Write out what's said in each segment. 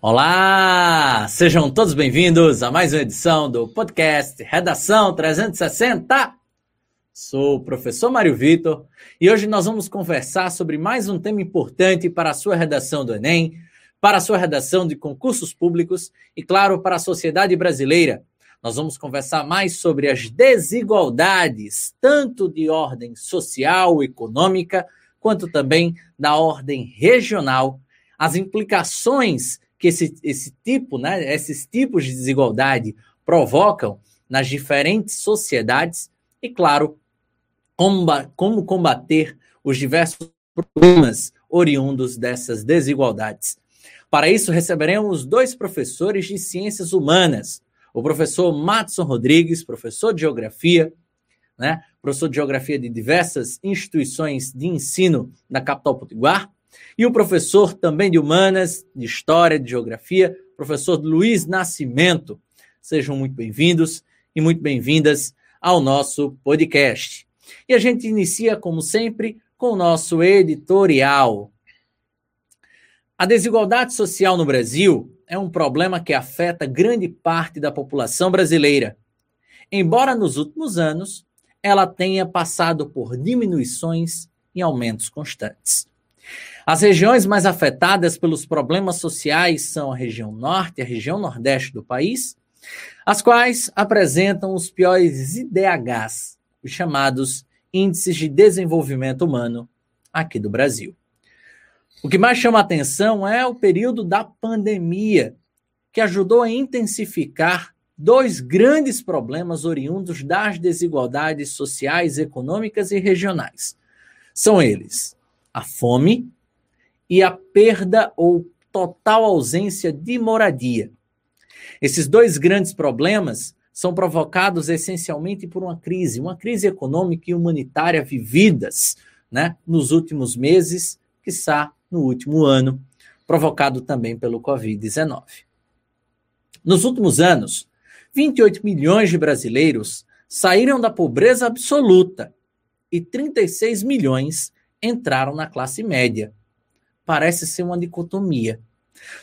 Olá! Sejam todos bem-vindos a mais uma edição do podcast Redação 360. Sou o professor Mário Vitor e hoje nós vamos conversar sobre mais um tema importante para a sua redação do Enem, para a sua redação de concursos públicos e, claro, para a sociedade brasileira. Nós vamos conversar mais sobre as desigualdades, tanto de ordem social, econômica, quanto também da ordem regional, as implicações que esse, esse tipo, né, esses tipos de desigualdade provocam nas diferentes sociedades e, claro, como combater os diversos problemas oriundos dessas desigualdades. Para isso, receberemos dois professores de ciências humanas, o professor Matson Rodrigues, professor de geografia, né, professor de geografia de diversas instituições de ensino da capital potiguar, e o professor também de humanas, de história, de geografia, professor Luiz Nascimento. Sejam muito bem-vindos e muito bem-vindas ao nosso podcast. E a gente inicia, como sempre, com o nosso editorial. A desigualdade social no Brasil é um problema que afeta grande parte da população brasileira. Embora nos últimos anos ela tenha passado por diminuições e aumentos constantes. As regiões mais afetadas pelos problemas sociais são a região norte e a região nordeste do país, as quais apresentam os piores IDHs, os chamados Índices de Desenvolvimento Humano, aqui do Brasil. O que mais chama atenção é o período da pandemia, que ajudou a intensificar dois grandes problemas oriundos das desigualdades sociais, econômicas e regionais. São eles a fome e a perda ou total ausência de moradia. Esses dois grandes problemas são provocados essencialmente por uma crise, uma crise econômica e humanitária vividas né, nos últimos meses, quiçá no último ano, provocado também pelo Covid-19. Nos últimos anos, 28 milhões de brasileiros saíram da pobreza absoluta e 36 milhões entraram na classe média parece ser uma dicotomia.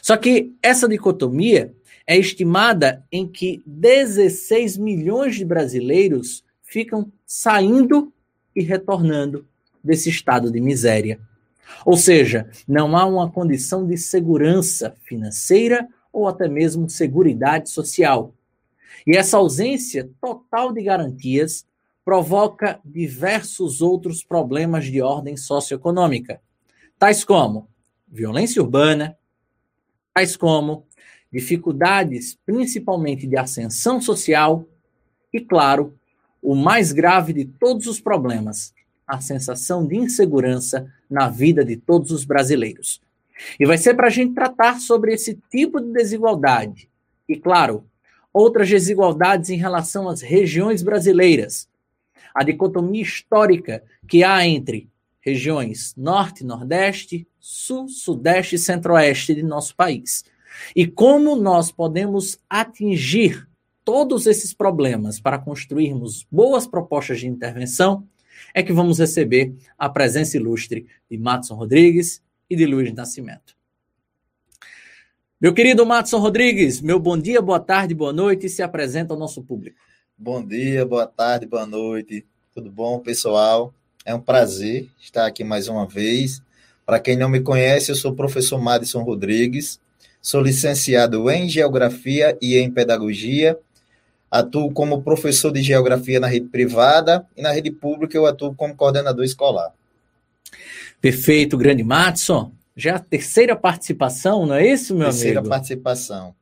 Só que essa dicotomia é estimada em que 16 milhões de brasileiros ficam saindo e retornando desse estado de miséria. Ou seja, não há uma condição de segurança financeira ou até mesmo seguridade social. E essa ausência total de garantias provoca diversos outros problemas de ordem socioeconômica, tais como violência urbana, tais como dificuldades principalmente de ascensão social e, claro, o mais grave de todos os problemas, a sensação de insegurança na vida de todos os brasileiros. E vai ser para a gente tratar sobre esse tipo de desigualdade. E, claro, outras desigualdades em relação às regiões brasileiras. A dicotomia histórica que há entre regiões Norte, Nordeste, Sul, Sudeste e Centro-Oeste de nosso país. E como nós podemos atingir todos esses problemas para construirmos boas propostas de intervenção, é que vamos receber a presença ilustre de Matson Rodrigues e de Luiz Nascimento. Meu querido Matson Rodrigues, meu bom dia, boa tarde, boa noite se apresenta ao nosso público. Bom dia, boa tarde, boa noite. Tudo bom, pessoal? É um prazer estar aqui mais uma vez. Para quem não me conhece, eu sou o professor Madison Rodrigues, sou licenciado em Geografia e em Pedagogia. Atuo como professor de Geografia na rede privada e na rede pública eu atuo como coordenador escolar. Perfeito, grande Madison. Já é a terceira participação, não é isso, meu terceira amigo? Terceira participação.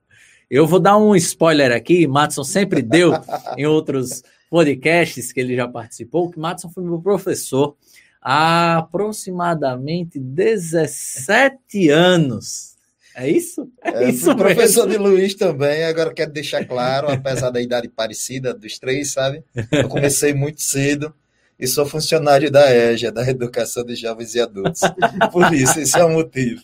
Eu vou dar um spoiler aqui, Matson sempre deu em outros podcasts que ele já participou, que Matson foi meu professor há aproximadamente 17 anos. É isso? É, é isso professor de Luiz também, agora quero deixar claro, apesar da idade parecida dos três, sabe? Eu comecei muito cedo e sou funcionário da EJA, da Educação de Jovens e Adultos. Por isso, esse é o motivo.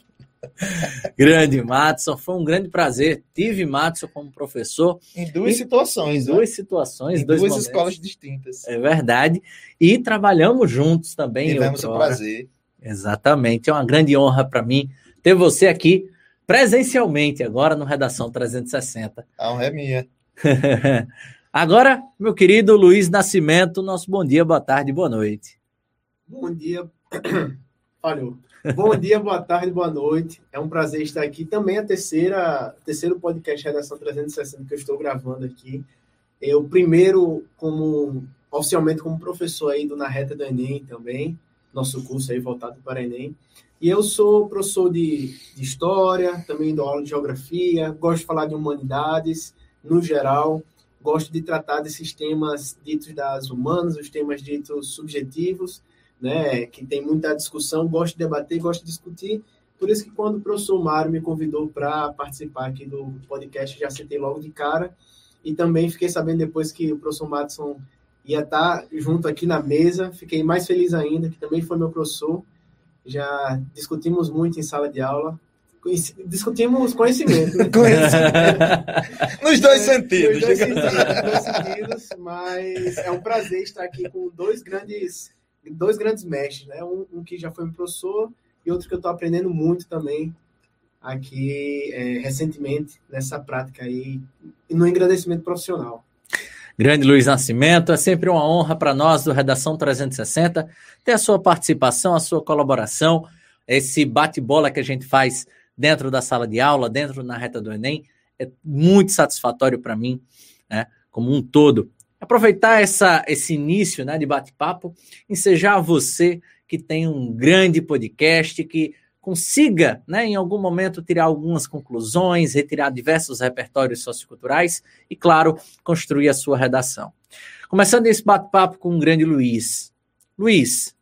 Grande Matson, foi um grande prazer. Tive Matson como professor. Em duas situações. Em né? duas situações. Em duas momentos. escolas distintas. É verdade. E trabalhamos juntos também. Tivemos o prazer. Exatamente. É uma grande honra para mim ter você aqui presencialmente agora no Redação 360. A honra é minha. agora, meu querido Luiz Nascimento, nosso bom dia, boa tarde, boa noite. Bom dia. Falhou. Bom dia, boa tarde, boa noite. É um prazer estar aqui. Também a terceira, terceiro podcast Redação 360 que eu estou gravando aqui. Eu primeiro como oficialmente como professor aí do Na Reta do Enem também, nosso curso aí voltado para Enem. E eu sou professor de, de História, também dou aula de Geografia, gosto de falar de Humanidades, no geral, gosto de tratar desses temas ditos das humanas, os temas ditos subjetivos, né, que tem muita discussão, gosto de debater, gosto de discutir, por isso que quando o professor Mário me convidou para participar aqui do podcast, já citei logo de cara, e também fiquei sabendo depois que o professor Madison ia estar junto aqui na mesa. Fiquei mais feliz ainda, que também foi meu professor. Já discutimos muito em sala de aula. Discutimos conhecimento. Né? conhecimento. Nos dois é, sentidos. Nos dois sentidos, dois sentidos, mas é um prazer estar aqui com dois grandes, dois grandes mestres, né? Um, um que já foi meu professor e outro que eu estou aprendendo muito também aqui é, recentemente nessa prática aí no engrandecimento profissional. Grande Luiz Nascimento, é sempre uma honra para nós do Redação 360 ter a sua participação, a sua colaboração, esse bate-bola que a gente faz dentro da sala de aula, dentro na reta do Enem, é muito satisfatório para mim, né, como um todo. Aproveitar essa, esse início né, de bate-papo, ensejar você que tem um grande podcast, que consiga, né, em algum momento, tirar algumas conclusões, retirar diversos repertórios socioculturais e, claro, construir a sua redação. Começando esse bate-papo com o grande Luiz. Luiz,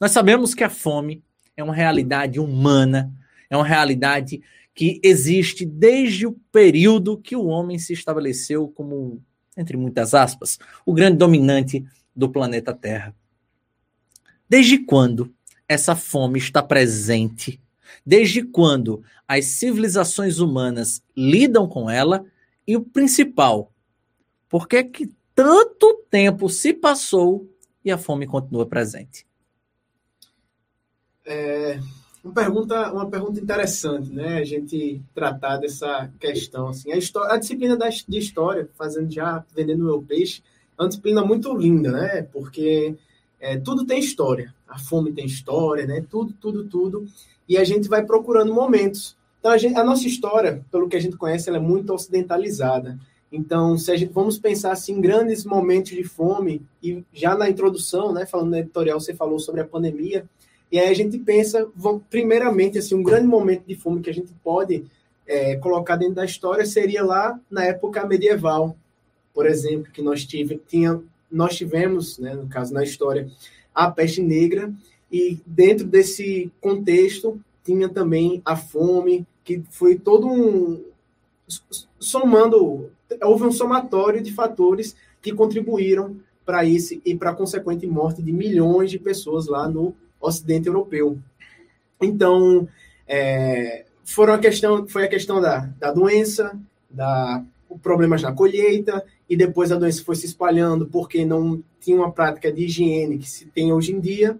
nós sabemos que a fome é uma realidade humana, é uma realidade que existe desde o período que o homem se estabeleceu como, entre muitas aspas, o grande dominante do planeta Terra. Desde quando essa fome está presente? Desde quando as civilizações humanas lidam com ela? E o principal, por que, que tanto tempo se passou e a fome continua presente? É uma pergunta, uma pergunta interessante, né? A gente tratar dessa questão assim. A, história, a disciplina da, de história, fazendo já vendendo meu peixe, é uma disciplina muito linda, né? Porque é, tudo tem história a fome tem história, né? Tudo, tudo, tudo. E a gente vai procurando momentos. Então, a, gente, a nossa história, pelo que a gente conhece, ela é muito ocidentalizada. Então, se a gente vamos pensar assim, em grandes momentos de fome, e já na introdução, né, falando na editorial, você falou sobre a pandemia, e aí a gente pensa, primeiramente, assim, um grande momento de fome que a gente pode é, colocar dentro da história seria lá na época medieval, por exemplo, que nós, tive, tinha, nós tivemos, né, no caso, na história, a peste negra, e dentro desse contexto tinha também a fome, que foi todo um. somando. houve um somatório de fatores que contribuíram para isso e para a consequente morte de milhões de pessoas lá no Ocidente Europeu. Então, é, foram a questão, foi a questão da, da doença, da problemas na colheita, e depois a doença foi se espalhando porque não tinha uma prática de higiene que se tem hoje em dia.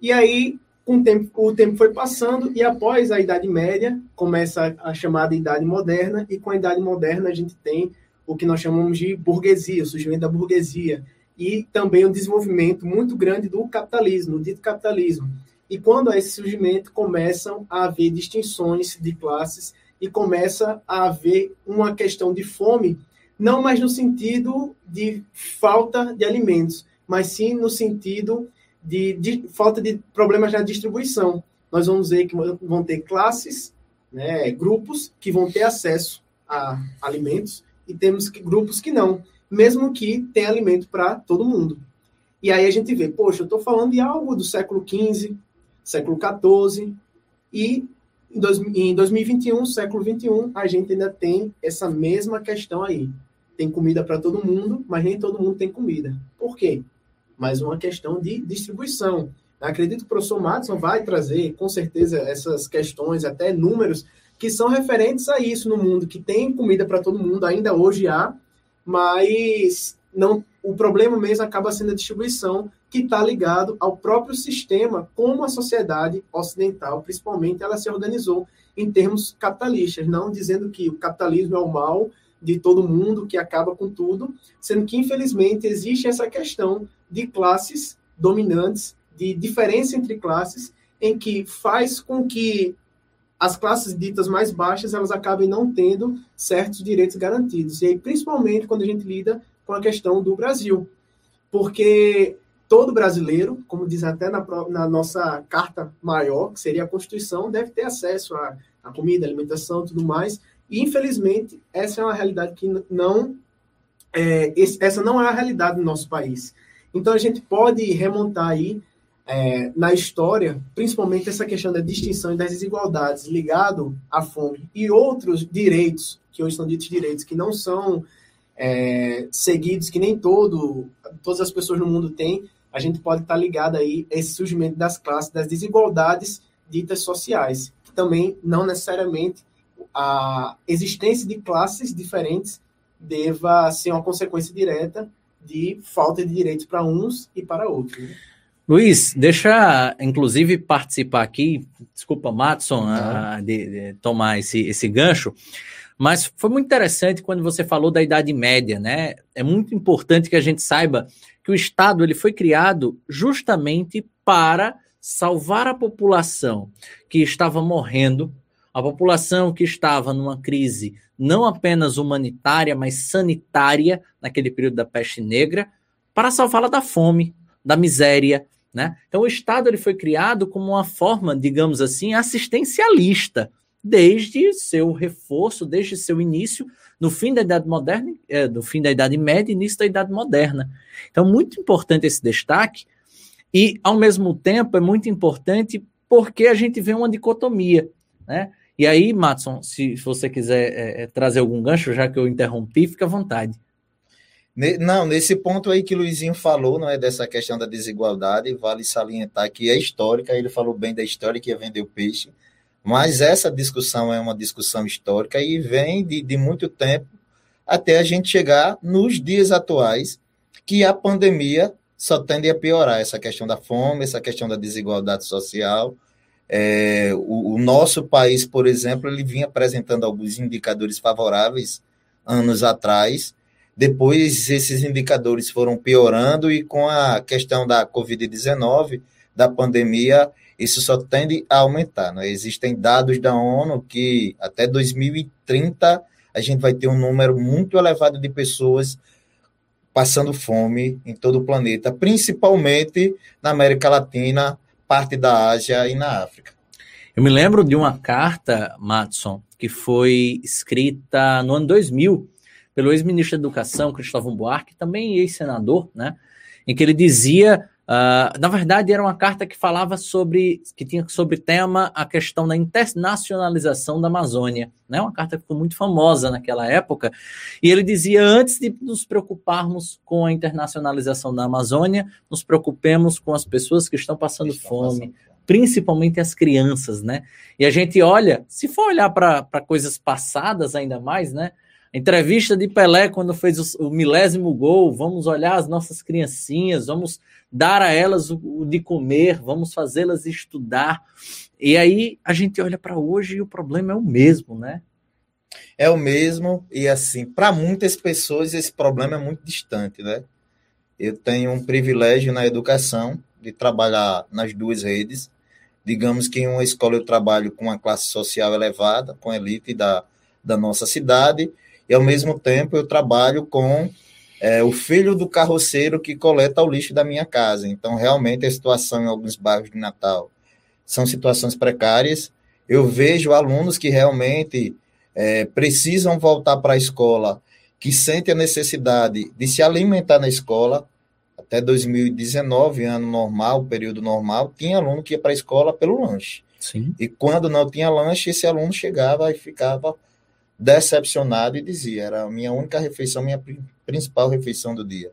E aí, o tempo, o tempo foi passando, e após a Idade Média, começa a chamada Idade Moderna, e com a Idade Moderna a gente tem o que nós chamamos de burguesia, o surgimento da burguesia, e também um desenvolvimento muito grande do capitalismo, o dito capitalismo. E quando há esse surgimento, começam a haver distinções de classes e começa a haver uma questão de fome, não mais no sentido de falta de alimentos, mas sim no sentido de, de falta de problemas na distribuição. Nós vamos ver que vão ter classes, né, grupos que vão ter acesso a alimentos e temos que, grupos que não, mesmo que tenha alimento para todo mundo. E aí a gente vê, poxa, eu estou falando de algo do século XV, século XIV, e em, dois, em 2021, século 21, a gente ainda tem essa mesma questão aí. Tem comida para todo mundo, mas nem todo mundo tem comida. Por quê? Mais uma questão de distribuição. Acredito que o professor Madison vai trazer, com certeza, essas questões, até números, que são referentes a isso no mundo, que tem comida para todo mundo, ainda hoje há, mas não, o problema mesmo acaba sendo a distribuição que está ligado ao próprio sistema, como a sociedade ocidental, principalmente, ela se organizou. em termos capitalistas, não dizendo que o capitalismo é o mal de todo mundo, que acaba com tudo, sendo que, infelizmente, existe essa questão de classes dominantes, de diferença entre classes, em que faz com que as classes ditas mais baixas elas acabem não tendo certos direitos garantidos. E aí, principalmente quando a gente lida com a questão do Brasil. Porque todo brasileiro, como diz até na, na nossa carta maior, que seria a Constituição, deve ter acesso a, a comida, alimentação tudo mais. E, infelizmente, essa é uma realidade que não. É, essa não é a realidade do nosso país. Então, a gente pode remontar aí é, na história, principalmente essa questão da distinção e das desigualdades ligado à fome e outros direitos, que hoje são ditos direitos, que não são é, seguidos, que nem todo, todas as pessoas no mundo têm, a gente pode estar ligado aí a esse surgimento das classes, das desigualdades ditas sociais, que também não necessariamente a existência de classes diferentes deva ser uma consequência direta de falta de direitos para uns e para outros. Né? Luiz, deixa inclusive participar aqui, desculpa, Matson, ah. de, de, tomar esse, esse gancho, mas foi muito interessante quando você falou da Idade Média, né? É muito importante que a gente saiba que o Estado ele foi criado justamente para salvar a população que estava morrendo, a população que estava numa crise não apenas humanitária, mas sanitária, naquele período da peste negra, para salvá-la da fome, da miséria, né? Então o Estado ele foi criado como uma forma, digamos assim, assistencialista, desde seu reforço, desde seu início, no fim da Idade Moderna, é, no fim da Idade Média e início da Idade Moderna. Então, muito importante esse destaque, e, ao mesmo tempo, é muito importante porque a gente vê uma dicotomia, né? E aí, Matson, se você quiser é, é trazer algum gancho, já que eu interrompi, fica à vontade. Não, nesse ponto aí que o Luizinho falou, não é dessa questão da desigualdade, vale salientar que é histórica, ele falou bem da história que ia vender o peixe, mas essa discussão é uma discussão histórica e vem de, de muito tempo até a gente chegar nos dias atuais, que a pandemia só tende a piorar essa questão da fome, essa questão da desigualdade social. É, o, o, nosso país, por exemplo, ele vinha apresentando alguns indicadores favoráveis anos atrás. Depois, esses indicadores foram piorando e com a questão da Covid-19, da pandemia, isso só tende a aumentar. Né? Existem dados da ONU que até 2030 a gente vai ter um número muito elevado de pessoas passando fome em todo o planeta, principalmente na América Latina, parte da Ásia e na África. Eu me lembro de uma carta, Matson, que foi escrita no ano 2000 pelo ex-ministro da Educação, Cristóvão Buarque, também ex-senador, né, em que ele dizia Uh, na verdade, era uma carta que falava sobre, que tinha sobre tema a questão da internacionalização da Amazônia, né? Uma carta que ficou muito famosa naquela época. E ele dizia: antes de nos preocuparmos com a internacionalização da Amazônia, nos preocupemos com as pessoas que estão passando estão fome, passando. principalmente as crianças, né? E a gente olha, se for olhar para coisas passadas ainda mais, né? Entrevista de Pelé quando fez o, milésimo gol. Vamos olhar as nossas criancinhas, vamos dar a elas o, o de comer, vamos fazê-las estudar. E aí a gente olha para hoje e o problema é o mesmo, né? É o mesmo, e assim, para muitas pessoas esse problema é muito distante, né? Eu tenho um privilégio na educação de trabalhar nas duas redes. Digamos que em uma escola eu trabalho com uma classe social elevada, com a elite da, da nossa cidade, e ao mesmo tempo eu trabalho com é, o filho do carroceiro que coleta o lixo da minha casa. Então, realmente, a situação em alguns bairros de Natal são situações precárias. Eu vejo alunos que realmente é, precisam voltar para a escola, que sentem a necessidade de se alimentar na escola. Até 2019, ano normal, período normal, tinha aluno que ia para a escola pelo lanche. Sim. E quando não tinha lanche, esse aluno chegava e ficava decepcionado e dizia: era a minha única refeição, minha principal refeição do dia.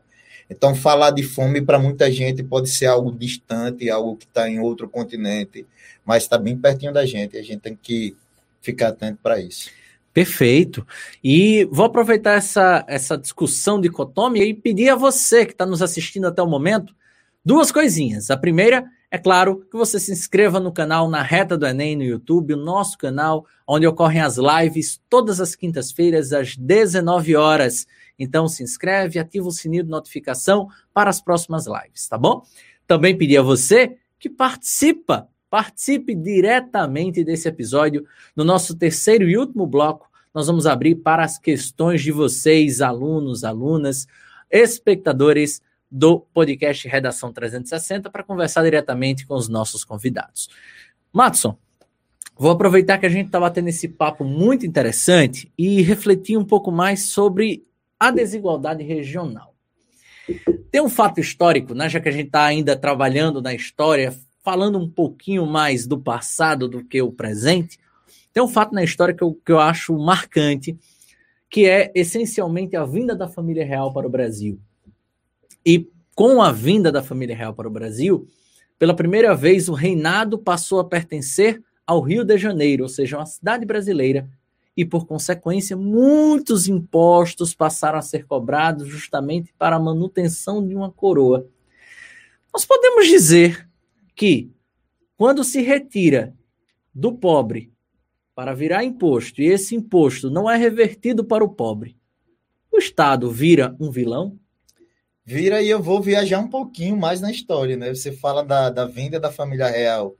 Então, falar de fome para muita gente pode ser algo distante, algo que está em outro continente, mas está bem pertinho da gente a gente tem que ficar atento para isso. Perfeito. E vou aproveitar essa, essa discussão dicotômica e pedir a você que está nos assistindo até o momento duas coisinhas. A primeira É claro que você se inscreva no canal Na Reta do Enem no YouTube, o nosso canal, onde ocorrem as lives todas as quintas-feiras às 19 horas. Então se inscreve, ativa o sininho de notificação para as próximas lives, tá bom? Também pedi a você que participa, participe diretamente desse episódio. No nosso terceiro e último bloco, nós vamos abrir para as questões de vocês, alunos, alunas, espectadores do podcast Redação 360 para conversar diretamente com os nossos convidados. Matson, vou aproveitar que a gente está batendo esse papo muito interessante e refletir um pouco mais sobre a desigualdade regional. Tem um fato histórico, né, já que a gente está ainda trabalhando na história, falando um pouquinho mais do passado do que o presente, tem um fato na história que eu, que eu acho marcante, que é essencialmente a vinda da família real para o Brasil. E com a vinda da família real para o Brasil, pela primeira vez o reinado passou a pertencer ao Rio de Janeiro, ou seja, uma cidade brasileira, e por consequência muitos impostos passaram a ser cobrados justamente para a manutenção de uma coroa. Nós podemos dizer que quando se retira do pobre para virar imposto e esse imposto não é revertido para o pobre, o Estado vira um vilão? Vira e eu vou viajar um pouquinho mais na história, né? Você fala da, da vinda da família real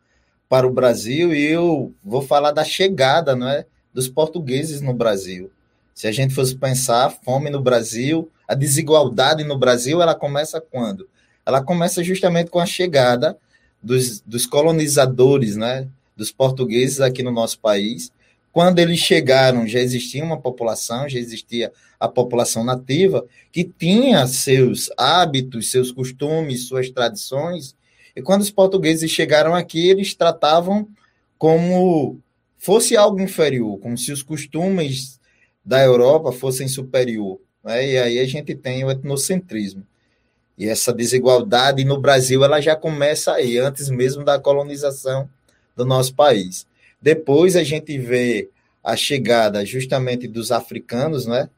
para o Brasil e eu vou falar da chegada, não é? Dos portugueses no Brasil. Se a gente fosse pensar, a fome no Brasil, a desigualdade no Brasil, ela começa quando? Ela começa justamente com a chegada dos, dos colonizadores, né? Dos portugueses aqui no nosso país. Quando eles chegaram, já existia uma população, já existia a população nativa, que tinha seus hábitos, seus costumes, suas tradições. E quando os portugueses chegaram aqui, eles tratavam como fosse algo inferior, como se os costumes da Europa fossem superior. Né? E aí a gente tem o etnocentrismo. E essa desigualdade no Brasil ela já começa aí, antes mesmo da colonização do nosso país. Depois a gente vê a chegada justamente dos africanos, né?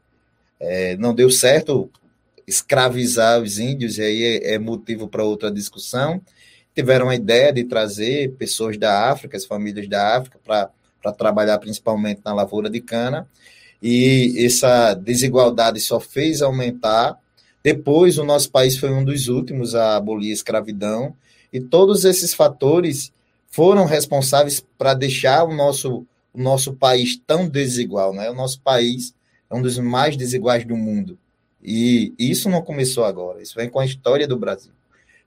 É, não deu certo escravizar os índios, e aí é, é motivo para outra discussão. Tiveram a ideia de trazer pessoas da África, as famílias da África, para trabalhar principalmente na lavoura de cana, e essa desigualdade só fez aumentar. Depois, o nosso país foi um dos últimos a abolir a escravidão, e todos esses fatores foram responsáveis para deixar o nosso, o nosso país tão desigual. Né? O nosso país é um dos mais desiguais do mundo. E isso não começou agora, isso vem com a história do Brasil.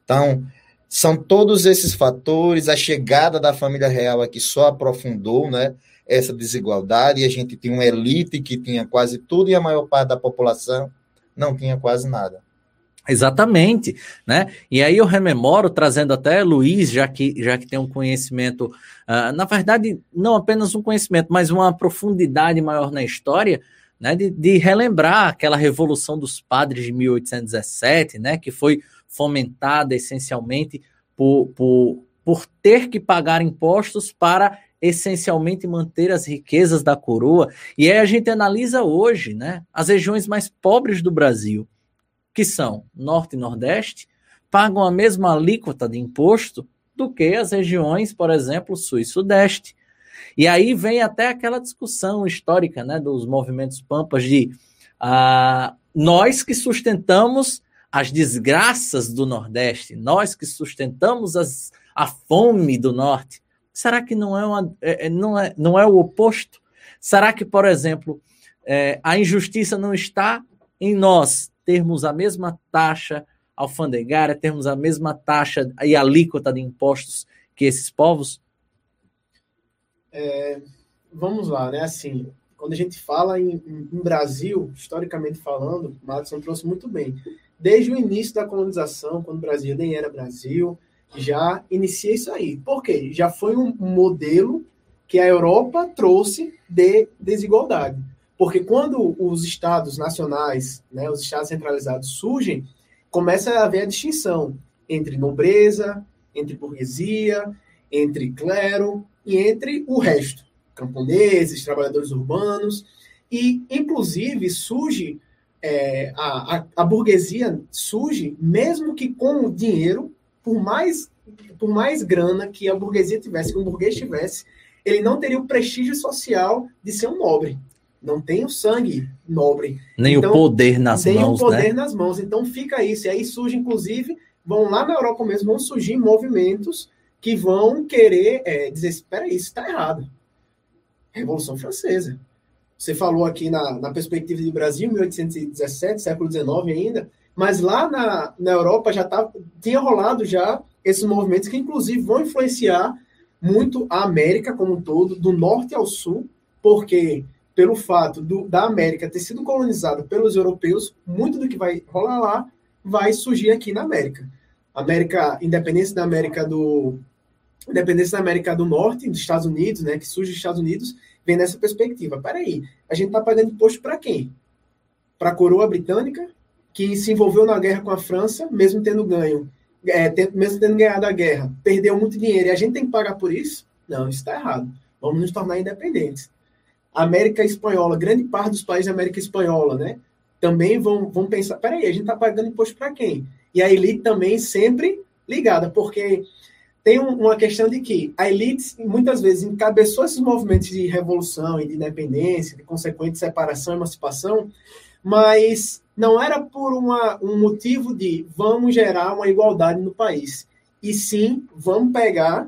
Então, são todos esses fatores, a chegada da família real aqui só aprofundou né, essa desigualdade, e a gente tinha uma elite que tinha quase tudo e a maior parte da população não tinha quase nada. Exatamente, né? E aí eu rememoro, trazendo até Luiz, já que, já que tem um conhecimento, uh, na verdade, não apenas um conhecimento, mas uma profundidade maior na história, né, de, de, relembrar aquela revolução dos padres de 1817, né, que foi fomentada essencialmente por, por, por ter que pagar impostos para essencialmente manter as riquezas da coroa. E aí a gente analisa hoje, né, as regiões mais pobres do Brasil, que são Norte e Nordeste, pagam a mesma alíquota de imposto do que as regiões, por exemplo, Sul e Sudeste. E aí vem até aquela discussão histórica né, dos movimentos pampas de ah, nós que sustentamos as desgraças do Nordeste, nós que sustentamos as, a fome do Norte. Será que não é, uma, é, é não, é, não é o oposto? Será que, por exemplo, é, a injustiça não está em nós termos a mesma taxa alfandegária, termos a mesma taxa e alíquota de impostos que esses povos? É, vamos lá, né? Assim, quando a gente fala em, em Brasil, historicamente falando, o Madison trouxe muito bem. Desde o início da colonização, quando o Brasil nem era Brasil, já inicia isso aí. Por quê? Já foi um modelo que a Europa trouxe de desigualdade. Porque quando os estados nacionais, né, os estados centralizados surgem, começa a haver a distinção entre nobreza, entre burguesia, entre clero e entre o resto, camponeses, trabalhadores urbanos, e inclusive surge é, a, a, a, burguesia surge mesmo que com dinheiro, por mais por mais grana que a burguesia tivesse, que um burguês tivesse, ele não teria o prestígio social de ser um nobre. Não tem o sangue nobre. Nem então, o poder nas nem mãos. Nem o poder né? nas mãos. Então fica isso. E aí surge, inclusive, vão lá na Europa mesmo, vão surgir movimentos que vão querer é, dizer: espera isso está errado. Revolução Francesa. Você falou aqui na, na perspectiva de Brasil, 1817, século XIX ainda, mas lá na, na Europa já tá, tinha rolado já esses movimentos que, inclusive, vão influenciar muito a América como um todo, do norte ao sul, porque pelo fato do, da América ter sido colonizada pelos europeus, muito do que vai rolar lá vai surgir aqui na América. América, independência da América do independência da América do Norte, dos Estados Unidos, né, que surge dos Estados Unidos, vem nessa perspectiva. Peraí, a gente está pagando imposto para quem? Para a coroa britânica, que se envolveu na guerra com a França, mesmo tendo ganho, é, mesmo tendo ganhado a guerra, perdeu muito dinheiro e a gente tem que pagar por isso? Não, isso está errado. Vamos nos tornar independentes. América Espanhola, grande parte dos países da América Espanhola, né? Também vão, vão pensar, peraí, a gente está pagando imposto para quem? E a elite também sempre ligada, porque tem uma questão de que a elite muitas vezes encabeçou esses movimentos de revolução e de independência, de consequente separação e emancipação, mas não era por uma, um motivo de vamos gerar uma igualdade no país, e sim vamos pegar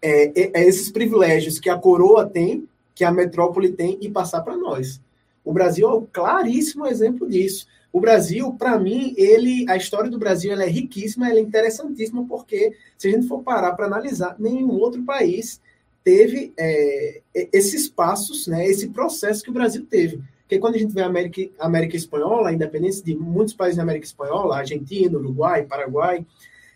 é, é, esses privilégios que a coroa tem, que a metrópole tem, e passar para nós. O Brasil é um claríssimo exemplo disso. O Brasil, para mim, ele, a história do Brasil é riquíssima, ela é interessantíssima, porque se a gente for parar para analisar, nenhum outro país teve é, esses passos, né, esse processo que o Brasil teve. Porque quando a gente vê a América, América Espanhola, a independência de muitos países da América Espanhola, Argentina, Uruguai, Paraguai,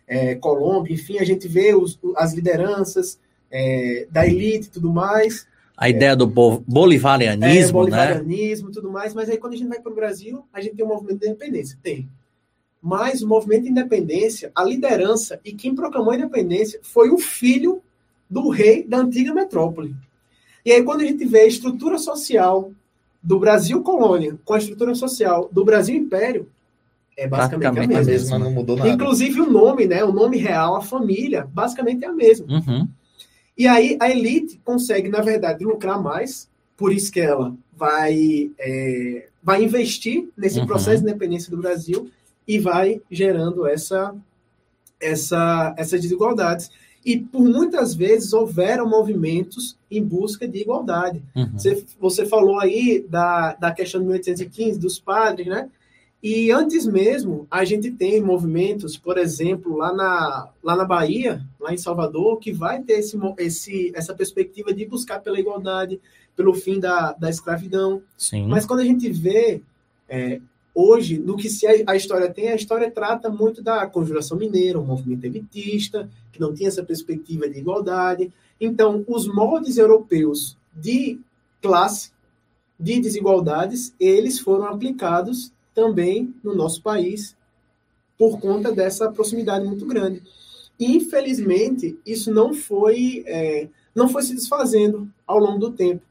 é, Colômbia, enfim, a gente vê os, as lideranças é, da elite e tudo mais. A ideia do bolivarianismo, é, bolivarianismo e tudo mais, mas aí quando a gente vai para o Brasil, a gente tem o um movimento de independência. Tem. Mas o movimento de independência, a liderança e quem proclamou a independência foi o filho do rei da antiga metrópole. E aí quando a gente vê a estrutura social do Brasil colônia com a estrutura social do Brasil império é basicamente, basicamente a mesma. não mudou nada. Inclusive o nome, né? O nome real, a família, basicamente é a mesma. Uhum. E aí a elite consegue, na verdade, lucrar mais, por isso que ela vai, é, vai investir nesse uhum. processo de independência do Brasil e vai gerando essa, essa, essas desigualdades. E por muitas vezes houveram movimentos em busca de igualdade. Uhum. Você, você falou aí da, da questão de 1815, dos padres, né? E antes mesmo, a gente tem movimentos, por exemplo, lá na, lá na Bahia, lá em Salvador, que vai ter esse, esse, essa perspectiva de buscar pela igualdade, pelo fim da, da escravidão. Sim. Mas quando a gente vê é, hoje, no que se a, a, história tem, a história trata muito da conjuração mineira, o movimento elitista, que não tinha essa perspectiva de igualdade. Então, os moldes europeus de classe, de desigualdades, eles foram aplicados também no nosso país por conta dessa proximidade muito grande. Infelizmente, isso não foi é, não foi se desfazendo ao longo do tempo.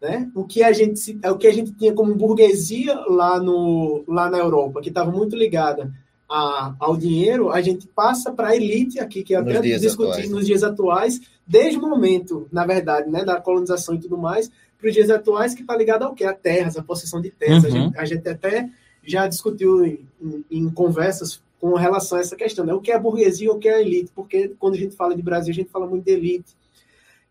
Né? O que a gente o que a gente tinha como burguesia lá no lá na Europa, que estava muito ligada a, ao dinheiro, a gente passa para a elite aqui, que é até discutir nos dias atuais, desde o momento, na verdade, né, da colonização e tudo mais, para os dias atuais, que está ligado ao quê? A terras, a possessão de terras. Uhum. A, gente, a, gente, até já discutiu em, em, em, conversas com relação a essa questão, né? O que é burguesia ou o que é elite? Porque quando a gente fala de Brasil, a gente fala muito de elite.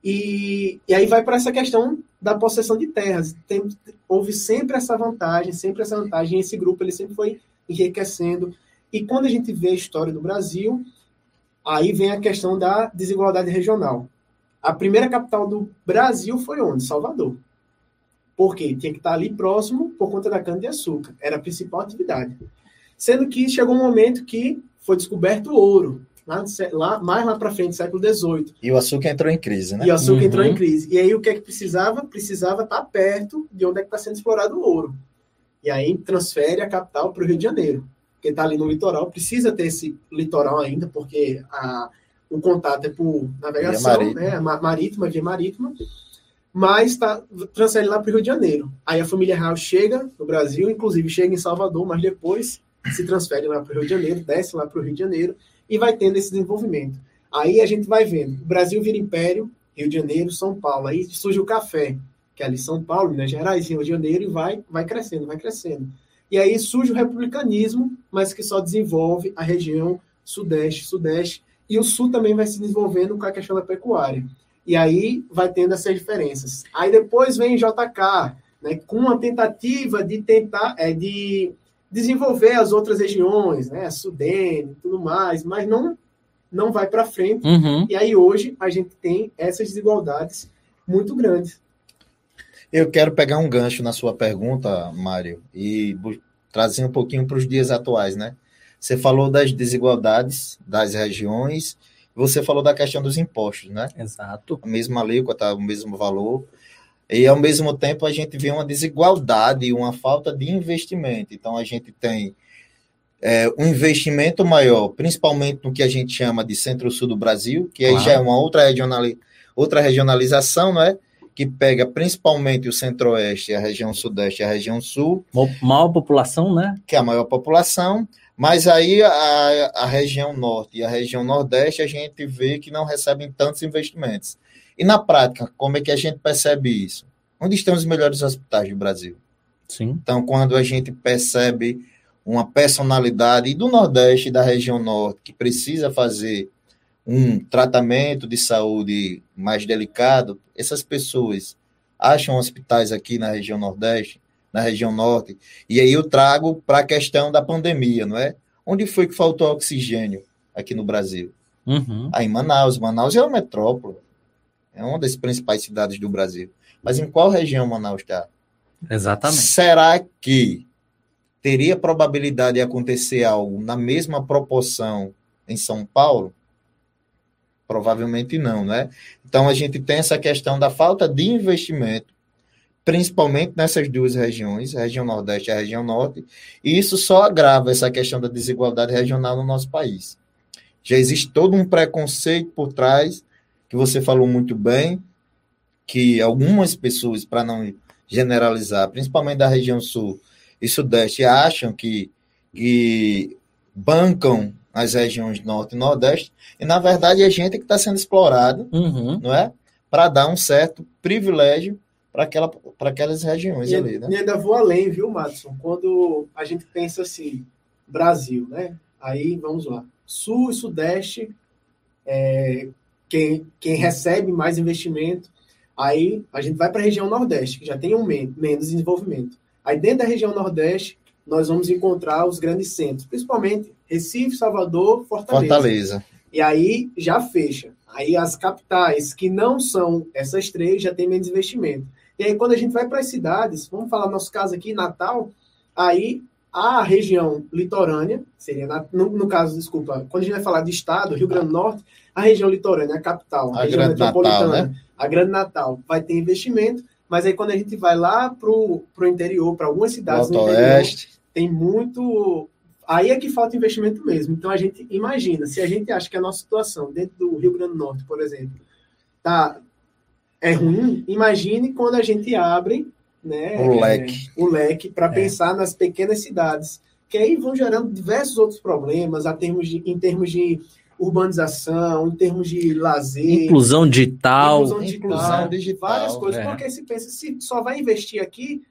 E, e aí vai para essa questão da possessão de terras. Tem, houve sempre essa vantagem, sempre essa vantagem. E esse grupo ele sempre foi enriquecendo. E quando a gente vê a história do Brasil, aí vem a questão da desigualdade regional. A primeira capital do Brasil foi onde? Salvador. Por quê? Tinha que estar ali próximo por conta da cana-de-açúcar. Era a principal atividade. Sendo que chegou um momento que foi descoberto o ouro. Lá, lá, mais lá para frente, século XVIII. E o açúcar entrou em crise, né? E o açúcar uhum. entrou em crise. E aí o que é que precisava? Precisava estar perto de onde é que está sendo explorado o ouro. E aí transfere a capital para o Rio de Janeiro porque está ali no litoral, precisa ter esse litoral ainda, porque a, o contato é por navegação, né, marítima, via marítima, mas tá, transfere lá para o Rio de Janeiro. Aí a família real chega no Brasil, inclusive chega em Salvador, mas depois se transfere lá para o Rio de Janeiro, desce lá para o Rio de Janeiro, e vai tendo esse desenvolvimento. Aí a gente vai vendo, o Brasil vira império, Rio de Janeiro, São Paulo, aí surge o café, que é ali São Paulo, Minas Gerais, Rio de Janeiro, e vai, vai crescendo, vai crescendo. E aí surge o republicanismo, mas que só desenvolve a região sudeste, sudeste, e o sul também vai se desenvolvendo com a questão da pecuária. E aí vai tendo essas diferenças. Aí depois vem JK, né, com uma tentativa de tentar, é, de desenvolver as outras regiões, né, Sudene e tudo mais, mas não, não vai para frente. Uhum. E aí hoje a gente tem essas desigualdades muito grandes. Eu quero pegar um gancho na sua pergunta, Mário, e trazer um pouquinho para os dias atuais, né? Você falou das desigualdades das regiões, você falou da questão dos impostos, né? Exato. A mesma alíquota, o mesmo valor. E ao mesmo tempo a gente vê uma desigualdade, uma falta de investimento. Então a gente tem é, um investimento maior, principalmente no que a gente chama de centro-sul do Brasil, que claro. aí já é uma outra, regionali outra regionalização, não é? que pega principalmente o centro-oeste, a região sudeste e a região sul. Maior população, né? Que é a maior população, mas aí a, a região norte e a região nordeste a gente vê que não recebem tantos investimentos. E na prática, como é que a gente percebe isso? Onde estão os melhores hospitais do Brasil? Sim. Então, quando a gente percebe uma personalidade do Nordeste e da região Norte que precisa fazer um tratamento de saúde mais delicado, essas pessoas acham hospitais aqui na região Nordeste, na região Norte, e aí eu trago para a questão da pandemia, não é? Onde foi que faltou oxigênio aqui no Brasil? Uhum. Aí em Manaus. Manaus é uma metrópole, é uma das principais cidades do Brasil. Mas em qual região Manaus está? Exatamente. Será que teria probabilidade de acontecer algo na mesma proporção em São Paulo? Provavelmente não, né? Então a gente tem essa questão da falta de investimento, principalmente nessas duas regiões, região Nordeste e região Norte, e isso só agrava essa questão da desigualdade regional no nosso país. Já existe todo um preconceito por trás, que você falou muito bem, que algumas pessoas, para não generalizar, principalmente da região Sul e Sudeste, acham que, que bancam as regiões norte e nordeste, e na verdade é gente que está sendo explorado, uhum. não é? Para dar um certo privilégio para aquela, aquelas regiões e, ali, né? E ainda vou além, viu, Madison? Quando a gente pensa assim, Brasil, né? Aí vamos lá. Sul e Sudeste, é, quem, quem recebe mais investimento, aí a gente vai para a região Nordeste, que já tem um menos, menos desenvolvimento. Aí dentro da região Nordeste, nós vamos encontrar os grandes centros, principalmente Recife, Salvador, Fortaleza. Fortaleza. E aí já fecha. Aí as capitais que não são essas três já tem menos investimento. E aí quando a gente vai para as cidades, vamos falar nosso caso aqui, Natal, aí a região litorânea, seria no, no, caso, desculpa, quando a gente vai falar de estado, Rio Grande do Norte, a região litorânea, a capital, a, a região metropolitana, Natal, né? a Grande Natal, vai ter investimento, mas aí quando a gente vai lá para o interior, para algumas cidades no interior, tem muito Aí é que falta investimento mesmo. Então a gente imagina, se a gente acha que a nossa situação dentro do Rio Grande do Norte, por exemplo, tá é ruim, imagine quando a gente abre né, o leque, é, o leque para é. pensar nas pequenas cidades, que aí vão gerando diversos outros problemas a termos de, em termos de urbanização, em termos de lazer, inclusão digital, inclusão digital, inclusão digital várias coisas, é. porque se pensa se só vai investir aqui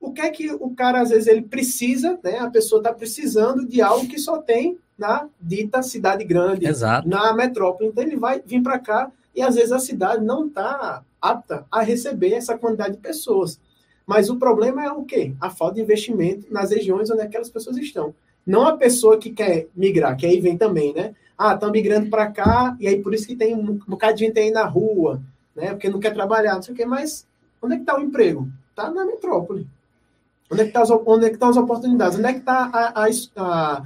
o que é que o cara, às vezes, ele precisa, né? A pessoa está precisando de algo que só tem na dita cidade grande, Exato. na metrópole. Então, ele vai vir para cá e, às vezes, a cidade não está apta a receber essa quantidade de pessoas. Mas o problema é o quê? A falta de investimento nas regiões onde aquelas pessoas estão. Não a pessoa que quer migrar, que aí vem também, né? Ah, estão migrando para cá, e aí por isso que tem um bocado de gente aí na rua, né? Porque não quer trabalhar, não sei o quê, mas onde é que está o emprego? Está na metrópole. Onde é que estão tá é tá as oportunidades? Onde é que está a, a, a,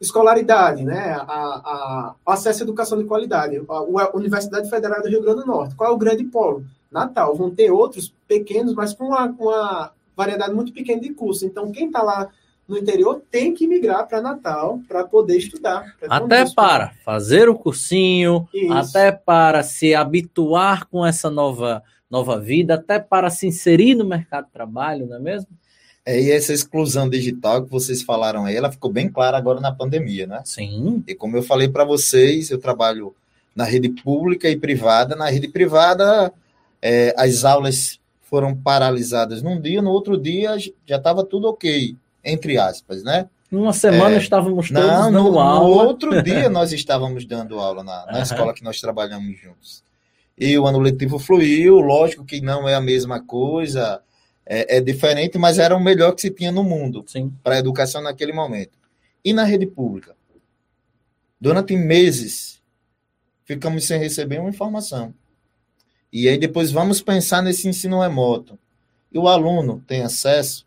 escolaridade, né? A, a, acesso à educação de qualidade? A, a, Universidade Federal do Rio Grande do Norte. Qual é o grande polo? Natal. Vão ter outros pequenos, mas com uma, uma variedade muito pequena de cursos. Então, quem está lá no interior tem que migrar para Natal para poder estudar. Até para fazer o cursinho, Isso. até para se habituar com essa nova, nova vida, até para se inserir no mercado de trabalho, não é mesmo? É, e essa exclusão digital que vocês falaram aí, ela ficou bem clara agora na pandemia, né? Sim. E como eu falei para vocês, eu trabalho na rede pública e privada. Na rede privada, é, as aulas foram paralisadas num dia, no outro dia já estava tudo ok, entre aspas, né? Uma semana é, estávamos todos não, dando no, aula. No outro dia nós estávamos dando aula na, na uhum. escola que nós trabalhamos juntos. E o ano letivo fluiu, lógico que não é a mesma coisa, é, é diferente, mas era o melhor que se tinha no mundo para a educação naquele momento. E na rede pública? Durante meses, ficamos sem receber uma informação. E aí depois vamos pensar nesse ensino remoto. E o aluno tem acesso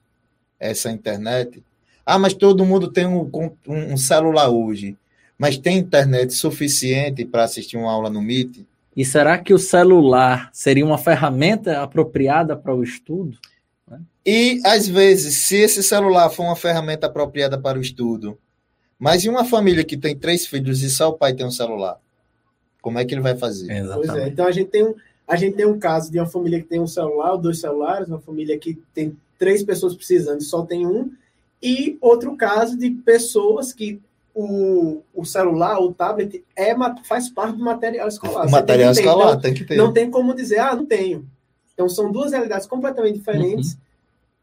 a essa internet? Ah, mas todo mundo tem um, um celular hoje. Mas tem internet suficiente para assistir uma aula no Meet? E será que o celular seria uma ferramenta apropriada para o estudo? E, às vezes, se esse celular for uma ferramenta apropriada para o estudo, mas em uma família que tem três filhos e só o pai tem um celular, como é que ele vai fazer? Pois é, então a gente tem um, a gente tem um caso de uma família que tem um celular ou dois celulares, uma família que tem três pessoas precisando e só tem um, e outro caso de pessoas que o, o celular, o tablet, é, faz parte do material escolar. O material tem escolar então, tem que ter. Não tem como dizer, ah, não tenho. Então são duas realidades completamente diferentes. Uhum.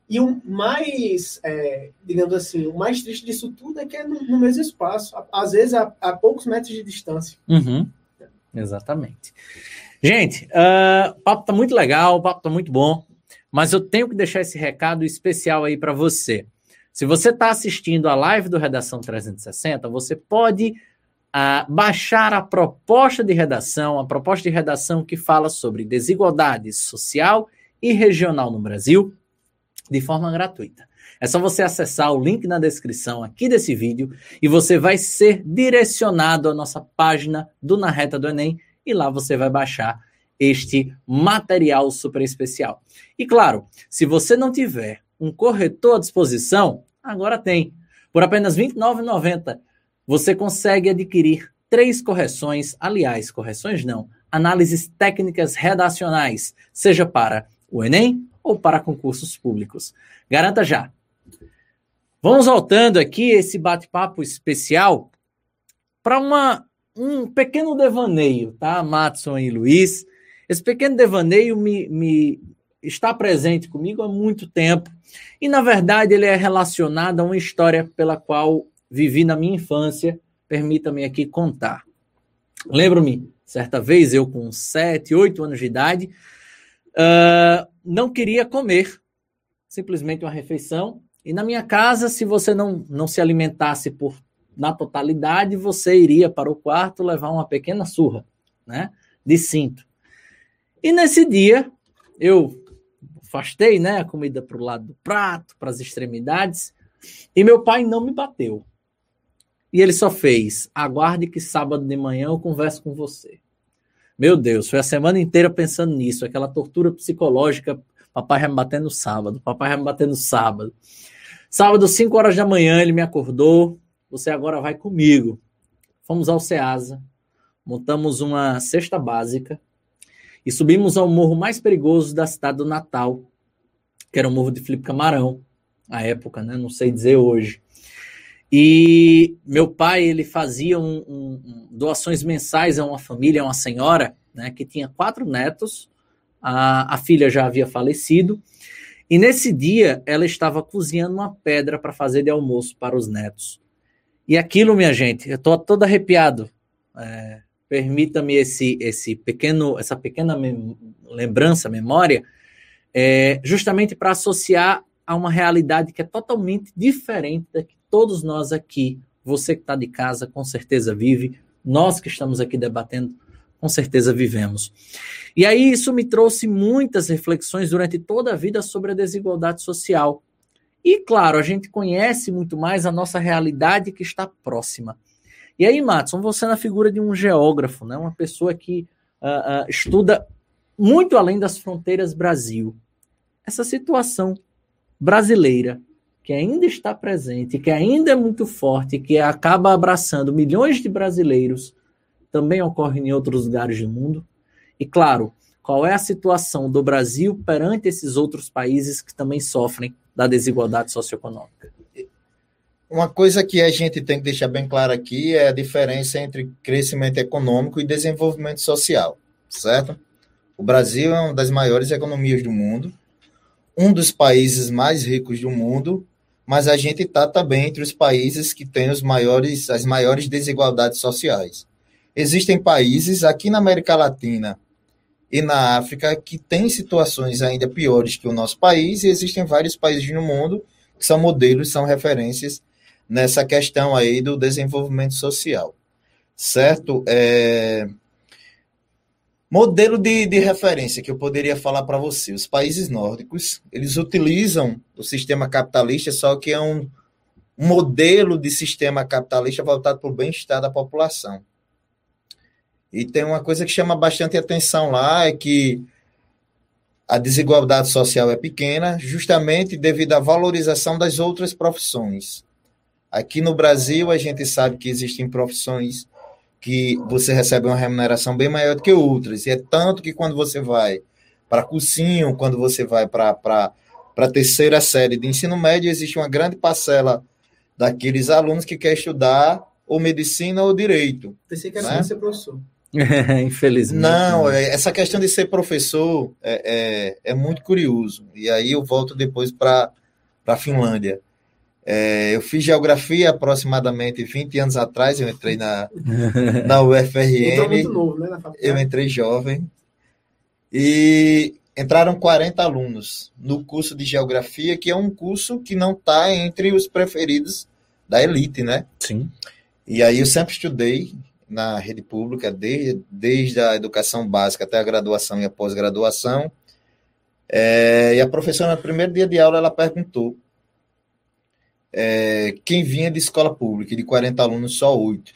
E o mais, é, digamos assim, o mais triste disso tudo é que é no, no mesmo espaço, às vezes a, a, poucos metros de distância. Uhum. Exatamente. Gente, uh, o papo tá muito legal, o papo tá muito bom, mas eu tenho que deixar esse recado especial aí para você. Se você está assistindo a live do Redação 360, você pode uh, baixar a proposta de redação, a proposta de redação que fala sobre desigualdade social e regional no Brasil, de forma gratuita. É só você acessar o link na descrição aqui desse vídeo e você vai ser direcionado à nossa página do Na Reta do Enem e lá você vai baixar este material super especial. E claro, se você não tiver um corretor à disposição, agora tem. Por apenas R$ 29,90 você consegue adquirir três correções, aliás, correções não, análises técnicas redacionais, seja para o Enem ou para concursos públicos. Garanta já. Vamos voltando aqui esse bate-papo especial para uma um pequeno devaneio, tá, Matson e Luiz? Esse pequeno devaneio me, me está presente comigo há muito tempo e, na verdade, ele é relacionado a uma história pela qual vivi na minha infância. Permita-me aqui contar. Lembro-me, certa vez, eu com 7, 8 anos de idade, uh, não queria comer simplesmente uma refeição. E na minha casa, se você não, não se alimentasse por na totalidade, você iria para o quarto levar uma pequena surra, né? De cinto. E nesse dia, eu afastei, né, a comida para o lado do prato, para as extremidades, e meu pai não me bateu. E ele só fez: aguarde que sábado de manhã eu converso com você. Meu Deus, foi a semana inteira pensando nisso, aquela tortura psicológica. Papai vai me bater no sábado, papai vai me bater no sábado. Sábado, 5 horas da manhã, ele me acordou. Você agora vai comigo. Fomos ao Ceasa, montamos uma cesta básica e subimos ao morro mais perigoso da cidade do Natal, que era o morro de Felipe Camarão, à época, né? Não sei dizer hoje. E meu pai ele fazia um, um, doações mensais a uma família, a uma senhora, né, que tinha quatro netos. A, a filha já havia falecido. E nesse dia ela estava cozinhando uma pedra para fazer de almoço para os netos. E aquilo, minha gente, eu estou todo arrepiado. É, Permita-me esse, esse pequeno, essa pequena mem lembrança, memória, é, justamente para associar a uma realidade que é totalmente diferente da que todos nós aqui, você que está de casa, com certeza vive, nós que estamos aqui debatendo, com certeza vivemos. E aí isso me trouxe muitas reflexões durante toda a vida sobre a desigualdade social. E claro, a gente conhece muito mais a nossa realidade que está próxima. E aí, Matson, você na figura de um geógrafo, né? uma pessoa que uh, uh, estuda muito além das fronteiras Brasil. Essa situação brasileira que ainda está presente, que ainda é muito forte, que acaba abraçando milhões de brasileiros, também ocorre em outros lugares do mundo. E claro, qual é a situação do Brasil perante esses outros países que também sofrem da desigualdade socioeconômica? Uma coisa que a gente tem que deixar bem claro aqui é a diferença entre crescimento econômico e desenvolvimento social, certo? O Brasil é uma das maiores economias do mundo, um dos países mais ricos do mundo, mas a gente está também entre os países que têm os maiores, as maiores desigualdades sociais. Existem países aqui na América Latina e na África que têm situações ainda piores que o nosso país, e existem vários países no mundo que são modelos, são referências nessa questão aí do desenvolvimento social, certo? É... Modelo de, de referência que eu poderia falar para você, os países nórdicos, eles utilizam o sistema capitalista, só que é um modelo de sistema capitalista voltado para o bem-estar da população. E tem uma coisa que chama bastante atenção lá, é que a desigualdade social é pequena, justamente devido à valorização das outras profissões. Aqui no Brasil, a gente sabe que existem profissões que você recebe uma remuneração bem maior do que outras. E é tanto que quando você vai para cursinho, quando você vai para a terceira série de ensino médio, existe uma grande parcela daqueles alunos que quer estudar ou medicina ou direito. Pensei que era né? ser professor. Infelizmente. Não, é, essa questão de ser professor é, é, é muito curioso. E aí eu volto depois para a Finlândia. É, eu fiz geografia aproximadamente 20 anos atrás, eu entrei na, na UFRN. Muito novo, né, eu entrei jovem. E entraram 40 alunos no curso de geografia, que é um curso que não está entre os preferidos da elite, né? Sim. E aí eu sempre estudei na rede pública, desde, desde a educação básica até a graduação e a pós-graduação. É, e a professora, no primeiro dia de aula, ela perguntou é, quem vinha de escola pública, de 40 alunos, só 8.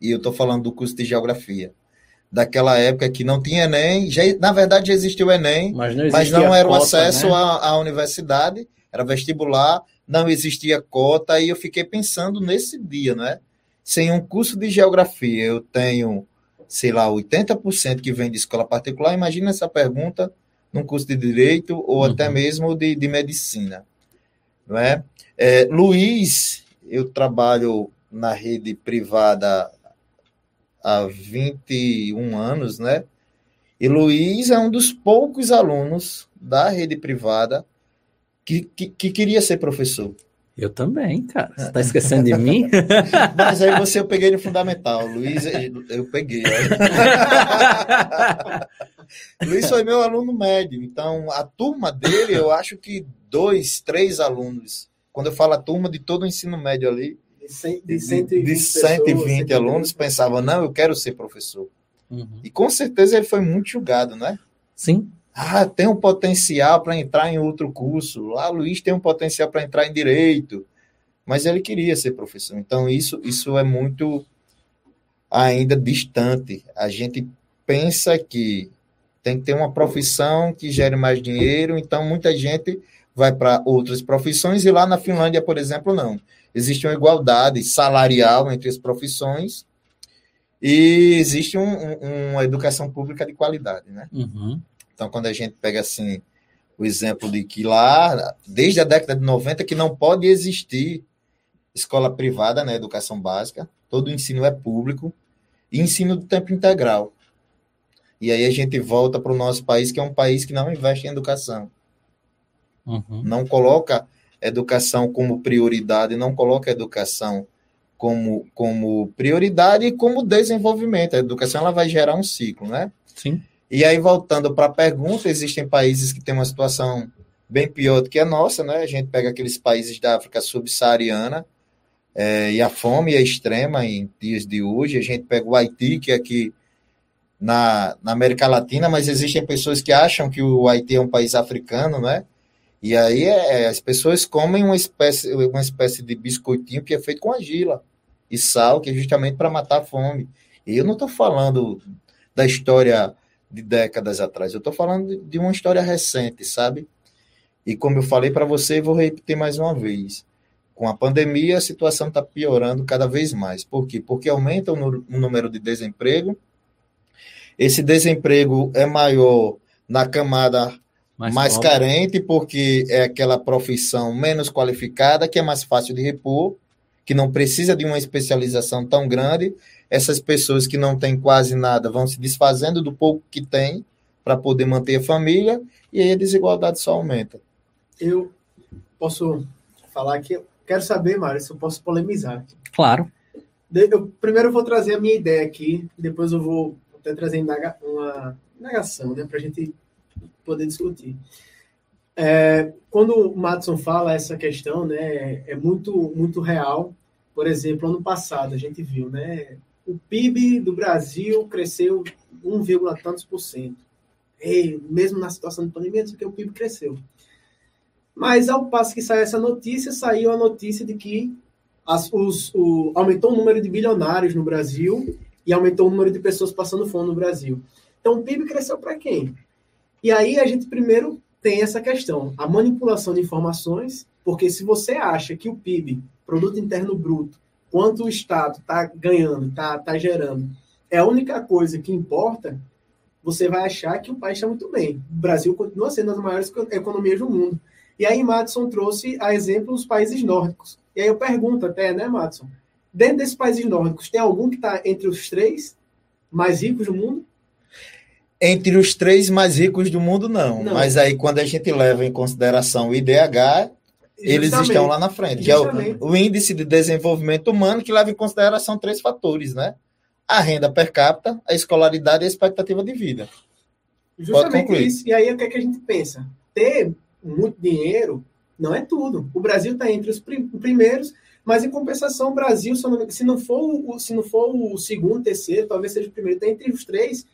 E eu estou falando do curso de geografia. Daquela época que não tinha Enem, já, na verdade já existia o Enem, mas não, mas não era o acesso né? à, à universidade, era vestibular, não existia cota, e eu fiquei pensando nesse dia, né? Sem um curso de geografia, eu tenho, sei lá, 80% que vem de escola particular, imagina essa pergunta num curso de direito ou uhum. até mesmo de, de medicina, não é? É, Luiz, eu trabalho na rede privada há 21 anos, né? E Luiz é um dos poucos alunos da rede privada que, que, que queria ser professor. Eu também, cara. Você está esquecendo de mim? Mas aí você eu peguei no fundamental. Luiz, eu peguei. Luiz foi meu aluno médio. Então, a turma dele, eu acho que dois, três alunos quando eu falo a turma de todo o ensino médio ali, de, 100, de 120, de 120 pessoas, alunos, pensavam, não, eu quero ser professor. Uhum. E com certeza ele foi muito julgado, né? Sim. Ah, tem um potencial para entrar em outro curso. Lá, Luiz tem um potencial para entrar em direito. Mas ele queria ser professor. Então, isso, isso é muito ainda distante. A gente pensa que tem que ter uma profissão que gere mais dinheiro, então muita gente vai para outras profissões, e lá na Finlândia, por exemplo, não. Existe uma igualdade salarial entre as profissões e existe um, um, uma educação pública de qualidade, né? Uhum. Então, quando a gente pega, assim, o exemplo de que lá, desde a década de 90, que não pode existir escola privada na né, educação básica, todo o ensino é público, e ensino do tempo integral. E aí a gente volta para o nosso país, que é um país que não investe em educação. Uhum. Não coloca educação como prioridade, não coloca educação como, como prioridade e como desenvolvimento. A educação ela vai gerar um ciclo, né? Sim. E aí, voltando para a pergunta, existem países que têm uma situação bem pior do que a nossa, né? A gente pega aqueles países da África subsaariana é, e a fome é extrema em dias de hoje. A gente pega o Haiti, que é aqui na, na América Latina, mas existem pessoas que acham que o Haiti é um país africano, né? E aí é, é, as pessoas comem uma espécie, uma espécie de biscoitinho que é feito com argila e sal, que é justamente para matar a fome. E eu não estou falando da história de décadas atrás, eu estou falando de, uma história recente, sabe? E como eu falei para você, vou repetir mais uma vez. Com a pandemia, a situação está piorando cada vez mais. Por quê? Porque aumenta o, o número de desemprego. Esse desemprego é maior na camada mais, mais carente, porque é aquela profissão menos qualificada, que é mais fácil de repor, que não precisa de uma especialização tão grande. Essas pessoas que não têm quase nada vão se desfazendo do pouco que têm para poder manter a família, e aí a desigualdade só aumenta. Eu posso falar que eu quero saber, Mário, se eu posso polemizar. Claro. Eu, primeiro eu vou trazer a minha ideia aqui, depois eu vou até trazer uma negação, né, para a gente poder discutir. É, quando o Matson fala essa questão, né, é muito, muito real. Por exemplo, ano passado a gente viu, né, o PIB do Brasil cresceu 1, tantos por cento. E mesmo na situação de pandemia, que o PIB cresceu. Mas ao passo que saiu essa notícia, saiu a notícia de que as, os, o, aumentou o número de bilionários no Brasil e aumentou o número de pessoas passando fome no Brasil. Então o PIB cresceu para quem? E aí a gente primeiro tem essa questão, a manipulação de informações, porque se você acha que o PIB, Produto Interno Bruto, quanto o Estado está ganhando, está tá gerando, é a única coisa que importa, você vai achar que o país está muito bem. O Brasil continua sendo uma das maiores economias do mundo. E aí Madison trouxe a exemplo os países nórdicos. E aí eu pergunto até, né, Madison? Dentro desses países nórdicos, tem algum que está entre os três mais ricos do mundo? Entre os três mais ricos do mundo, não. não. Mas aí, quando a gente leva em consideração o IDH, eles Justamente. estão lá na frente, que é o, o, índice de desenvolvimento humano, que leva em consideração três fatores, né? A renda per capita, a escolaridade e a expectativa de vida. Justamente isso. E aí, o que, é que a gente pensa? Ter muito dinheiro não é tudo. O Brasil está entre os primeiros, mas em compensação, o Brasil, se não for o, se não for o segundo, terceiro, talvez seja o primeiro, está entre os três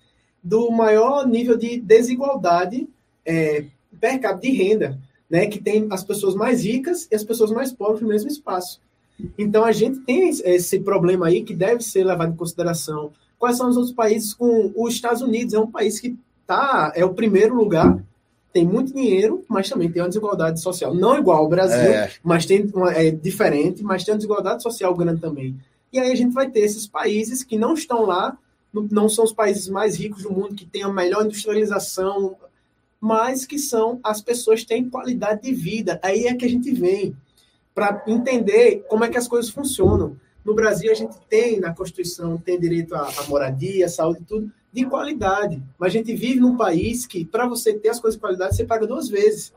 do maior nível de desigualdade é, per capita de renda, né? Que tem as pessoas mais ricas e as pessoas mais pobres no mesmo espaço. Então a gente tem esse problema aí que deve ser levado em consideração. Quais são os outros países com os Estados Unidos? É um país que tá é o primeiro lugar, tem muito dinheiro, mas também tem uma desigualdade social. Não igual ao Brasil, é. mas tem uma, é diferente, mas tem uma desigualdade social grande também. E aí a gente vai ter esses países que não estão lá não são os países mais ricos do mundo que têm a melhor industrialização, mas que são as pessoas que têm qualidade de vida. Aí é que a gente vem para entender como é que as coisas funcionam. No Brasil, a gente tem na Constituição, tem direito à, à moradia, à saúde, tudo, de qualidade. Mas a gente vive num país que, para você ter as coisas de qualidade, você paga duas vezes.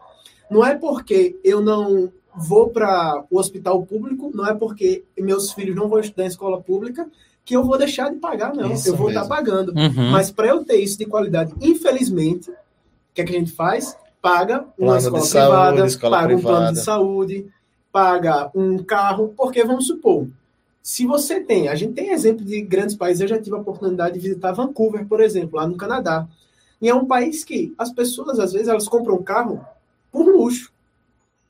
Não é porque eu não vou para o hospital público, não é porque meus filhos não vão estudar em escola pública, que eu vou deixar de pagar, não. Isso eu vou estar tá pagando. Uhum. Mas para eu ter isso de qualidade, infelizmente, o que, é que a gente faz? Paga uma escola privada, saúde, escola paga privada. um plano de saúde, paga um carro, porque vamos supor, se você tem, a gente tem exemplo de grandes países, eu já tive a oportunidade de visitar Vancouver, por exemplo, lá no Canadá. E é um país que as pessoas, às vezes, elas compram um carro por luxo.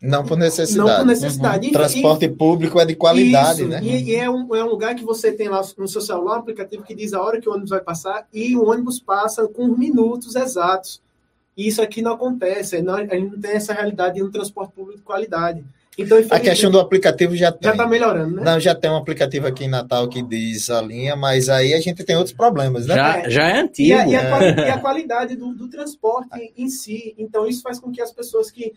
Não por necessidade. Não por necessidade. Uhum. Transporte e, público é de qualidade, isso, né? E, e, é, um, é um lugar que você tem lá no seu celular um aplicativo que diz a hora que o ônibus vai passar e o ônibus passa com minutos exatos. E isso aqui não acontece. Não, a gente não tem essa realidade no transporte público de qualidade. Então, a questão do aplicativo já tem. Já está melhorando, né? Não, já tem um aplicativo aqui em Natal que diz a linha, mas aí a gente tem outros problemas, né? Já, já é antigo. E a, e a, é. e a qualidade do, do transporte em si. Então, isso faz com que as pessoas que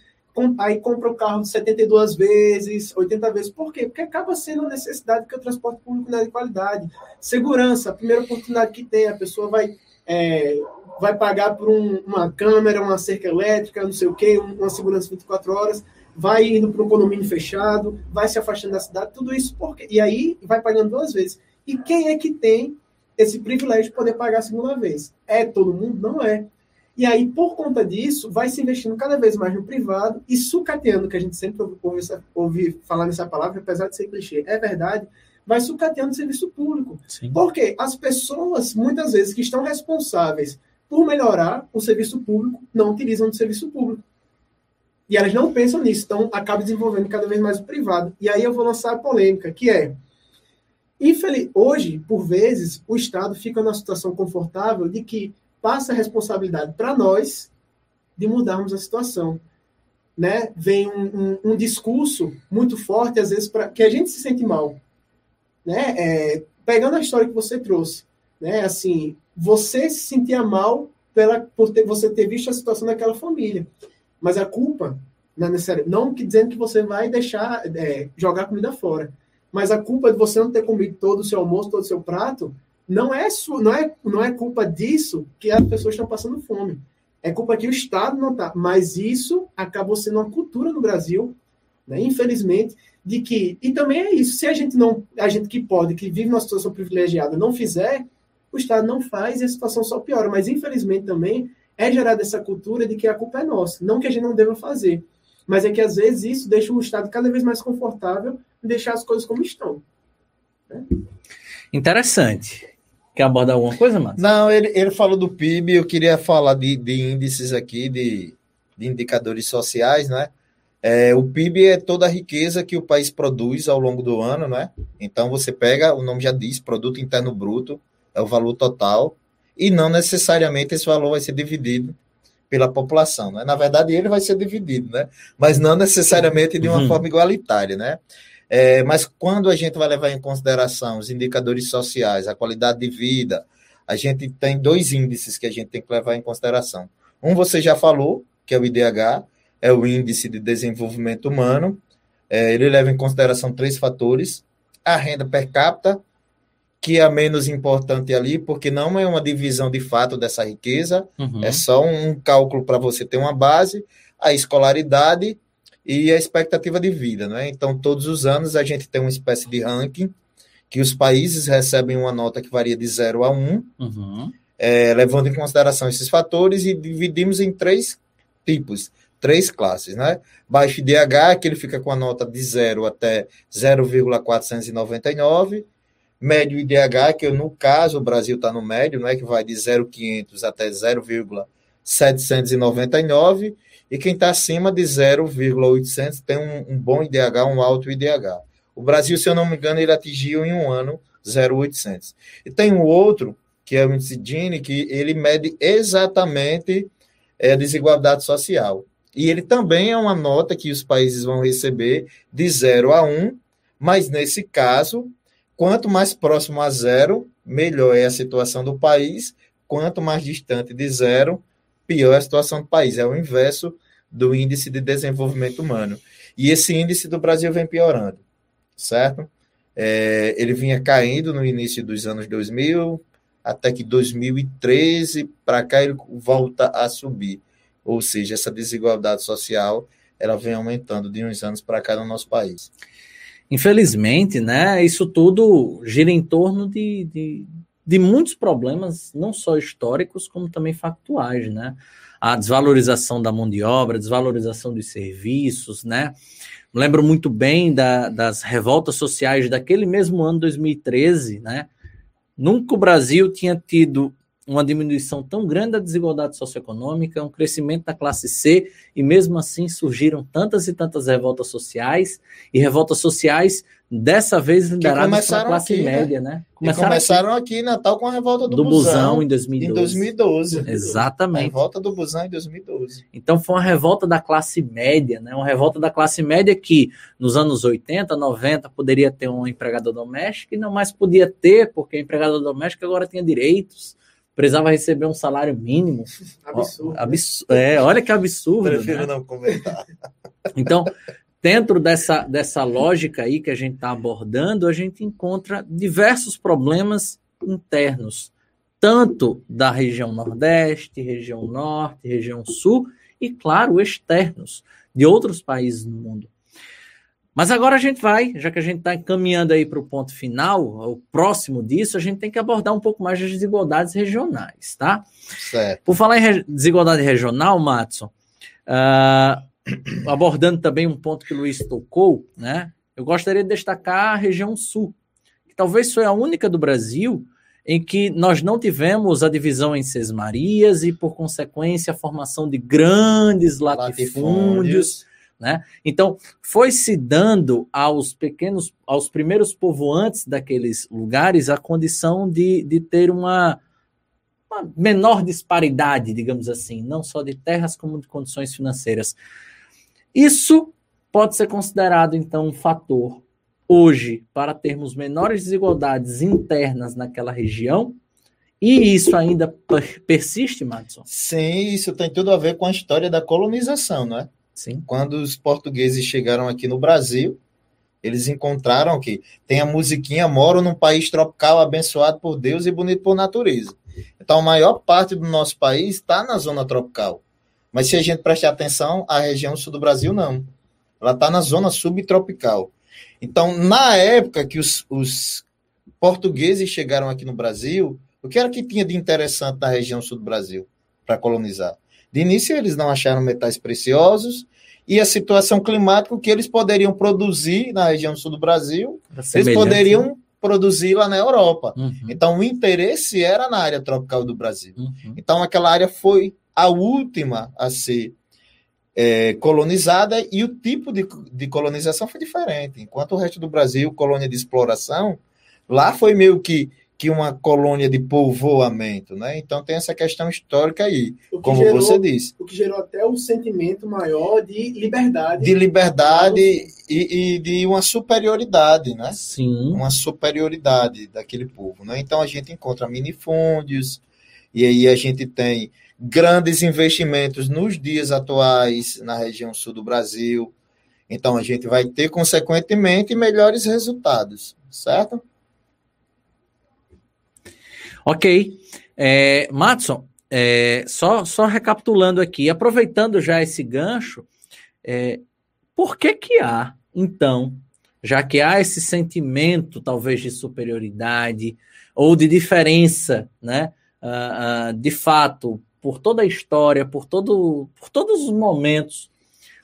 aí compra o carro 72 vezes, 80 vezes. Por quê? Porque acaba sendo uma necessidade que o transporte público não é de qualidade. Segurança, a primeira oportunidade que tem, a pessoa vai, é, vai pagar por um, uma câmera, uma cerca elétrica, não sei o quê, uma segurança 24 horas, vai indo para um condomínio fechado, vai se afastando da cidade, tudo isso porque e aí vai pagando duas vezes. E quem é que tem esse privilégio de poder pagar a segunda vez? É todo mundo? Não é. E aí, por conta disso, vai se investindo cada vez mais no privado e sucateando, que a gente sempre ouve, ouve falar nessa palavra, apesar de ser clichê, é verdade, vai sucateando o serviço público. Sim. Porque as pessoas, muitas vezes, que estão responsáveis por melhorar o serviço público, não utilizam o serviço público. E elas não pensam nisso, então acaba desenvolvendo cada vez mais o privado. E aí eu vou lançar a polêmica, que é, infeliz, hoje, por vezes, o Estado fica numa situação confortável de que passa a responsabilidade para nós de mudarmos a situação. Né? Vem um, um, um discurso muito forte, às vezes, para que a gente se sente mal. Né? É, pegando a história que você trouxe, né? assim, você se sentia mal pela, por ter, você ter visto a situação daquela família. Mas a culpa não é necessária. Não que dizendo que você vai deixar é, jogar comida fora. Mas a culpa de você não ter comido todo o seu almoço, todo o seu prato, não é, não é, não é culpa disso que as pessoas estão passando fome. É culpa que o Estado não está. Mas isso acabou sendo uma cultura no Brasil, né? infelizmente, de que. E também é isso. Se a gente não. A gente que pode, que vive numa situação privilegiada, não fizer, o Estado não faz e a situação só piora. Mas, infelizmente, também é gerada essa cultura de que a culpa é nossa. Não que a gente não deva fazer. Mas é que, às vezes, isso deixa o Estado cada vez mais confortável em deixar as coisas como estão. Né? Interessante. Quer abordar alguma coisa, Márcio? Não, ele, ele falou do PIB, eu queria falar de, de índices aqui, de, de indicadores sociais, né? É, o PIB é toda a riqueza que o país produz ao longo do ano, né? Então você pega, o nome já diz, produto interno bruto, é o valor total, e não necessariamente esse valor vai ser dividido pela população, né? Na verdade, ele vai ser dividido, né? Mas não necessariamente de uma uhum. forma igualitária, né? É, mas quando a gente vai levar em consideração os indicadores sociais, a qualidade de vida, a gente tem dois índices que a gente tem que levar em consideração. Um você já falou, que é o IDH, é o Índice de Desenvolvimento Humano. É, ele leva em consideração três fatores: a renda per capita, que é a menos importante ali, porque não é uma divisão de fato dessa riqueza, uhum. é só um cálculo para você ter uma base, a escolaridade e a expectativa de vida, né? Então, todos os anos a gente tem uma espécie de ranking que os países recebem uma nota que varia de 0 a 1, um, uhum. é, levando em consideração esses fatores e dividimos em três tipos, três classes, né? Baixo IDH, que ele fica com a nota de 0 até 0,499, médio IDH, que no caso o Brasil está no médio, né, que vai de 0,500 até 0,799, e quem está acima de 0,800 tem um, um, bom IDH, um alto IDH. O Brasil, se eu não me engano, ele atingiu em um ano 0,800. E tem um outro, que é o índice Gini, que ele mede exatamente é, a desigualdade social. E ele também é uma nota que os países vão receber de 0 a 1, mas nesse caso, quanto mais próximo a zero, melhor é a situação do país, quanto mais distante de zero, pior é a situação do país. É o inverso do índice de desenvolvimento humano. E esse índice do Brasil vem piorando, certo? É, ele vinha caindo no início dos anos 2000, até que 2013 para cá ele volta a subir. Ou seja, essa desigualdade social ela vem aumentando de uns anos para cá no nosso país. Infelizmente, né, isso tudo gira em torno de, de, de muitos problemas, não só históricos, como também factuais, né? A desvalorização da mão de obra, desvalorização dos serviços, né? Lembro muito bem da, das revoltas sociais daquele mesmo ano 2013, né? Nunca o Brasil tinha tido uma diminuição tão grande da desigualdade socioeconômica, um crescimento da classe C, e mesmo assim surgiram tantas e tantas revoltas sociais, e revoltas sociais dessa vez lideradas pela classe aqui, né? média, né? né? Começaram, começaram aqui, em Natal com a revolta do, do Busão, Busão em 2012. Em 2012. Exatamente. A revolta do Busão em 2012. Então foi uma revolta da classe média, né? Uma revolta da classe média que nos anos 80, 90 poderia ter uma empregada doméstica e não mais podia ter, porque a empregada doméstica agora tinha direitos precisava receber um salário mínimo. Absurdo. Absurdo. É, olha que absurdo. Prefiro né? não comentar. Então, dentro dessa, dessa lógica aí que a gente está abordando, a gente encontra diversos problemas internos, tanto da região Nordeste, região Norte, região Sul, e, claro, externos, de outros países no mundo. Mas agora a gente vai, já que a gente está encaminhando aí para o ponto final, o próximo disso, a gente tem que abordar um pouco mais das desigualdades regionais, tá? Certo. Por falar em desigualdade regional, Matson, uh, abordando também um ponto que o Luiz tocou, né? Eu gostaria de destacar a região sul, que talvez foi a única do Brasil em que nós não tivemos a divisão em sesmarias e, por consequência, a formação de grandes latifúndios. latifúndios né? Então, foi se dando aos pequenos, aos primeiros povoantes daqueles lugares a condição de, de ter uma, uma menor disparidade, digamos assim, não só de terras como de condições financeiras. Isso pode ser considerado, então, um fator hoje para termos menores desigualdades internas naquela região E isso ainda persiste, Madison? Sim, isso tem tudo a ver com a história da colonização, não é? Sim. Quando os portugueses chegaram aqui no Brasil, eles encontraram que tem a musiquinha Moro num país tropical abençoado por Deus e bonito por natureza. Então, a maior parte do nosso país está na zona tropical. Mas se a gente prestar atenção, a região sul do Brasil não. Ela está na zona subtropical. Então, na época que os, os portugueses chegaram aqui no Brasil, o que era que tinha de interessante na região sul do Brasil para colonizar? De início, eles não acharam metais preciosos e a situação climática que eles poderiam produzir na região sul do Brasil, eles poderiam né? produzir lá na Europa. Uhum. Então, o interesse era na área tropical do Brasil. Uhum. Então, aquela área foi a última a ser é, colonizada e o tipo de, de colonização foi diferente. Enquanto o resto do Brasil, colônia de exploração, lá foi meio que que uma colônia de povoamento, né? Então tem essa questão histórica aí, como gerou, você disse. O que gerou até um sentimento maior de liberdade. De liberdade e, e, de uma superioridade, né? Sim. Uma superioridade daquele povo, né? Então a gente encontra minifúndios, e aí a gente tem grandes investimentos nos dias atuais na região sul do Brasil. Então a gente vai ter, consequentemente, melhores resultados, certo? Ok. É, Matson, é, só, só recapitulando aqui, aproveitando já esse gancho, é, por que que há, então, já que há esse sentimento, talvez, de superioridade ou de diferença, né? Uh, uh, de fato, por toda a história, por, todo, por todos os momentos,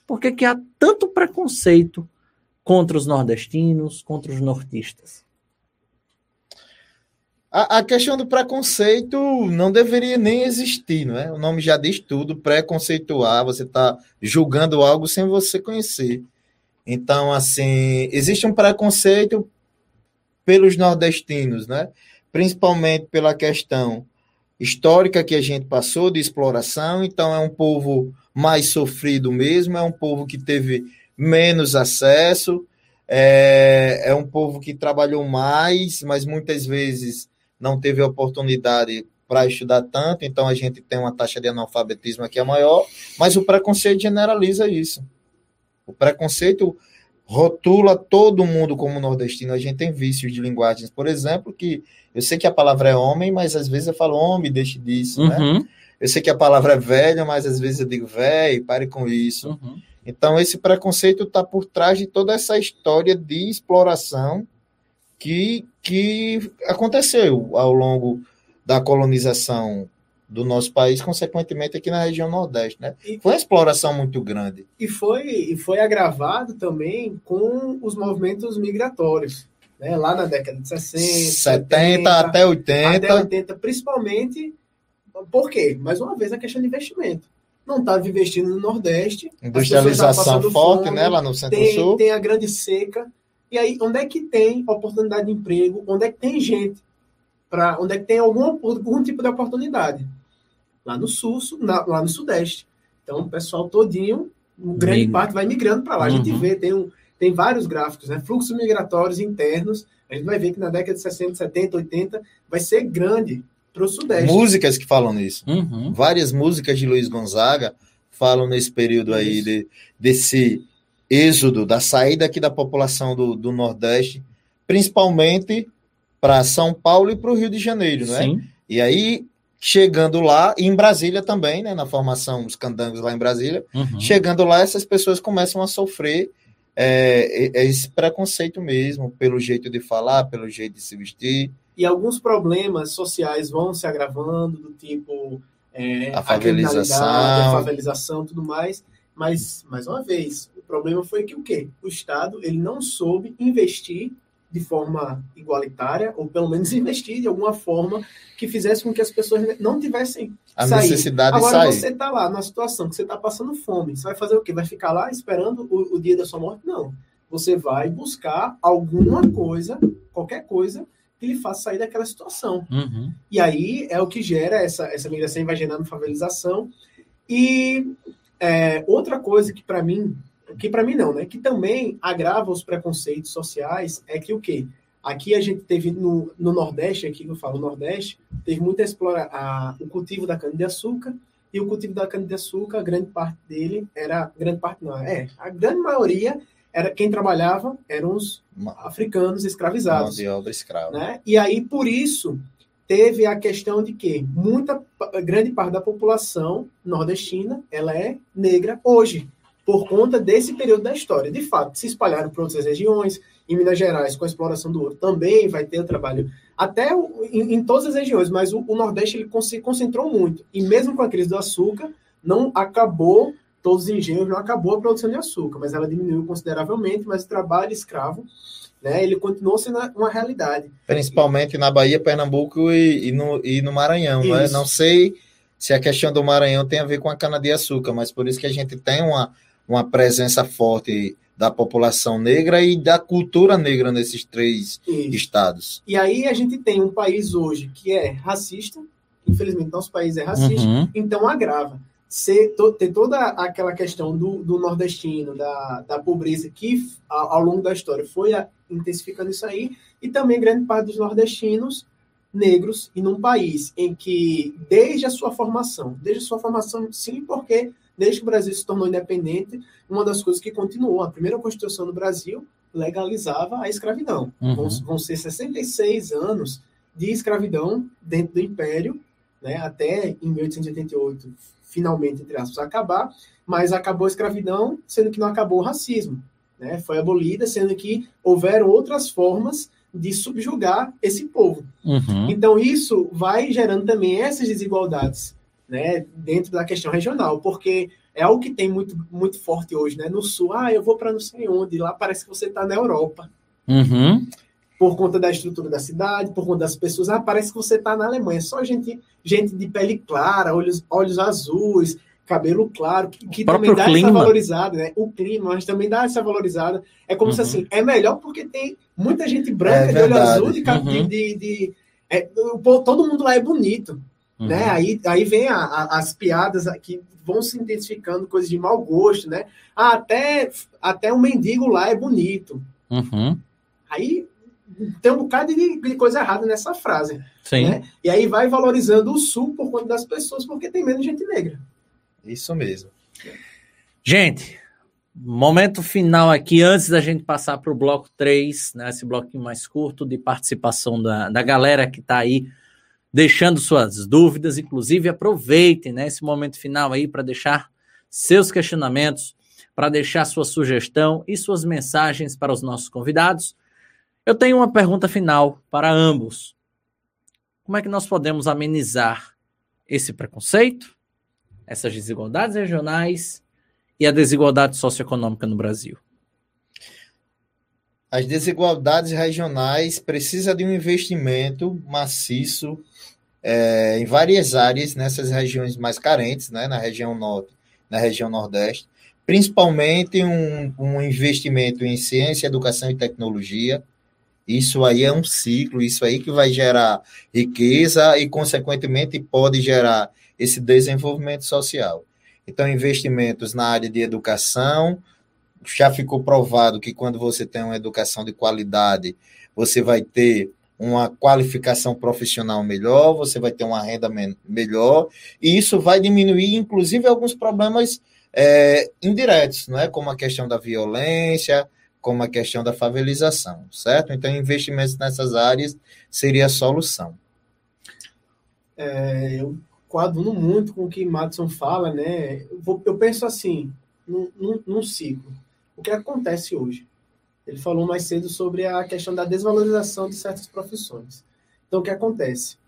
por que que há tanto preconceito contra os nordestinos, contra os nortistas? A, a, questão do preconceito não deveria nem existir, não é? O nome já diz tudo, preconceituar, você está julgando algo sem você conhecer. Então, assim, existe um preconceito pelos nordestinos, né? Principalmente pela questão histórica que a gente passou de exploração, então é um povo mais sofrido mesmo, é um povo que teve menos acesso, é, é um povo que trabalhou mais, mas muitas vezes não teve oportunidade para estudar tanto, então a gente tem uma taxa de analfabetismo aqui é maior, mas o preconceito generaliza isso. O preconceito rotula todo mundo como nordestino. A gente tem vícios de linguagens, por exemplo, que eu sei que a palavra é homem, mas às vezes eu falo homem, deixe disso, né? uhum. né? Eu sei que a palavra é velho, mas às vezes eu digo velho, pare com isso. Uhum. Então, esse preconceito está por trás de toda essa história de exploração que, que aconteceu ao longo da colonização do nosso país, consequentemente aqui na região Nordeste, né? E, foi uma exploração muito grande. E foi, e foi agravado também com os movimentos migratórios, né? Lá na década de 60, 70, 70 até 80. Até 80, principalmente. Por quê? Mais uma vez a questão de investimento. Não estava investindo no Nordeste. Industrialização forte, fome, né? Lá no Centro-Sul. Tem, tem a grande seca e aí, onde é que tem oportunidade de emprego? Onde é que tem gente? Pra, onde é que tem algum, algum tipo de oportunidade? Lá no sul, na, lá no sudeste. Então, o pessoal todinho, grande parte vai migrando para lá. A gente uhum. vê, tem, um, tem vários gráficos, né? Fluxos migratórios internos. A gente vai ver que na década de 60, 70, 80 vai ser grande para o Sudeste. Músicas que falam nisso. Uhum. Várias músicas de Luiz Gonzaga falam nesse período aí de, desse êxodo, da saída aqui da população do, do Nordeste, principalmente para São Paulo e para o Rio de Janeiro, não é? Sim. E aí, chegando lá, e em Brasília também, né, na formação dos candangos lá em Brasília, uhum. chegando lá, essas pessoas começam a sofrer é, esse preconceito mesmo, pelo jeito de falar, pelo jeito de se vestir. E alguns problemas sociais vão se agravando, do tipo é, a favelização, a favelização, tudo mais. Mas, mais uma vez, problema foi que o quê? O Estado ele não soube investir de forma igualitária, ou pelo menos investir de alguma forma que fizesse com que as pessoas não tivessem a saído. necessidade Agora, de sair. você está lá na situação que você está passando fome, você vai fazer o quê? Vai ficar lá esperando o, o dia da sua morte? Não. Você vai buscar alguma coisa, qualquer coisa, que lhe faça sair daquela situação. Uhum. E aí é o que gera essa, essa migração vai gerando favelização. E é, outra coisa que para mim que para mim não, né? Que também agrava os preconceitos sociais é que o quê? Aqui a gente teve no, no Nordeste, aqui que eu falo Nordeste, teve muita explora a, o cultivo da cana-de-açúcar, e o cultivo da cana-de-açúcar, grande parte dele era, grande parte não, é, a grande maioria era quem trabalhava eram os africanos escravizados. Mão de obra escrava. Né? E aí, por isso, teve a questão de que muita, grande parte da população nordestina, ela é negra hoje por conta desse período da história. De fato, se espalharam para outras regiões. Em Minas Gerais, com a exploração do ouro, também vai ter trabalho até em, em todas as regiões, mas o, o Nordeste ele se concentrou muito. E mesmo com a crise do açúcar, não acabou todos os engenhos, não acabou a produção de açúcar, mas ela diminuiu consideravelmente, mas o trabalho escravo, né, ele continuou sendo uma realidade. Principalmente na Bahia, Pernambuco e, e no, e no Maranhão, né? Não sei se a questão do Maranhão tem a ver com a cana-de-açúcar, mas por isso que a gente tem uma uma presença forte da população negra e da cultura negra nesses três Isso. estados. E aí a gente tem um país hoje que é racista, infelizmente nosso país é racista, uhum. então agrava. Ser, to, ter toda aquela questão do, do nordestino, da, da pobreza, que ao, ao longo da história foi a, intensificando isso aí, e também grande parte dos nordestinos negros, e num país em que, desde a sua formação, desde a sua formação, sim, porque desde que o Brasil se tornou independente, uma das coisas que continuou, a primeira Constituição do Brasil legalizava a escravidão. Uhum. Vão, vão ser 66 anos de escravidão dentro do Império, né, até em 1888, finalmente, entre aspas, acabar, mas acabou a escravidão, sendo que não acabou o racismo. Né, foi abolida, sendo que houveram outras formas de subjugar esse povo. Uhum. Então, isso vai gerando também essas desigualdades né, dentro da questão regional, porque é algo que tem muito, muito forte hoje, né? No sul, ah, eu vou para não sei onde, lá parece que você está na Europa. Uhum. Por conta da estrutura da cidade, por conta das pessoas, ah, parece que você está na Alemanha. Só gente, gente de pele clara, olhos, olhos azuis, cabelo claro, que, que também dá clima. essa valorizada, né? O clima, mas também dá essa valorizada. É como uhum. se assim, é melhor porque tem muita gente branca, é de olho azul, de, uhum. de, de é, todo mundo lá é bonito. Uhum. Né? Aí, aí vem a, a, as piadas que vão se intensificando, coisas de mau gosto, né? Ah, até, até um mendigo lá é bonito. Uhum. Aí tem um bocado de, de, coisa errada nessa frase. Sim. Né? E aí vai valorizando o sul por conta das pessoas, porque tem menos gente negra. Isso mesmo. Gente, momento final aqui, antes da gente passar para o bloco 3, né, esse bloquinho mais curto de participação da, da galera que está aí deixando suas dúvidas, inclusive aproveitem né, esse momento final aí para deixar seus questionamentos, para deixar sua sugestão e suas mensagens para os nossos convidados. Eu tenho uma pergunta final para ambos. Como é que nós podemos amenizar esse preconceito, essas desigualdades regionais e a desigualdade socioeconômica no Brasil? As desigualdades regionais precisam de um investimento maciço é, em várias áreas nessas regiões mais carentes, né, na região norte, na região nordeste, principalmente um, um investimento em ciência, educação e tecnologia. Isso aí é um ciclo, isso aí que vai gerar riqueza e, consequentemente, pode gerar esse desenvolvimento social. Então, investimentos na área de educação, já ficou provado que quando você tem uma educação de qualidade, você vai ter uma qualificação profissional melhor, você vai ter uma renda melhor, e isso vai diminuir, inclusive, alguns problemas é, indiretos, não é? como a questão da violência, como a questão da favelização, certo? Então, investimentos nessas áreas seria a solução. É, eu coaduno muito com o que Madison fala, né? Eu, vou, eu penso assim, num, num, num ciclo. O que acontece hoje? Ele falou mais cedo sobre a questão da desvalorização de certas profissões. Então, o que acontece?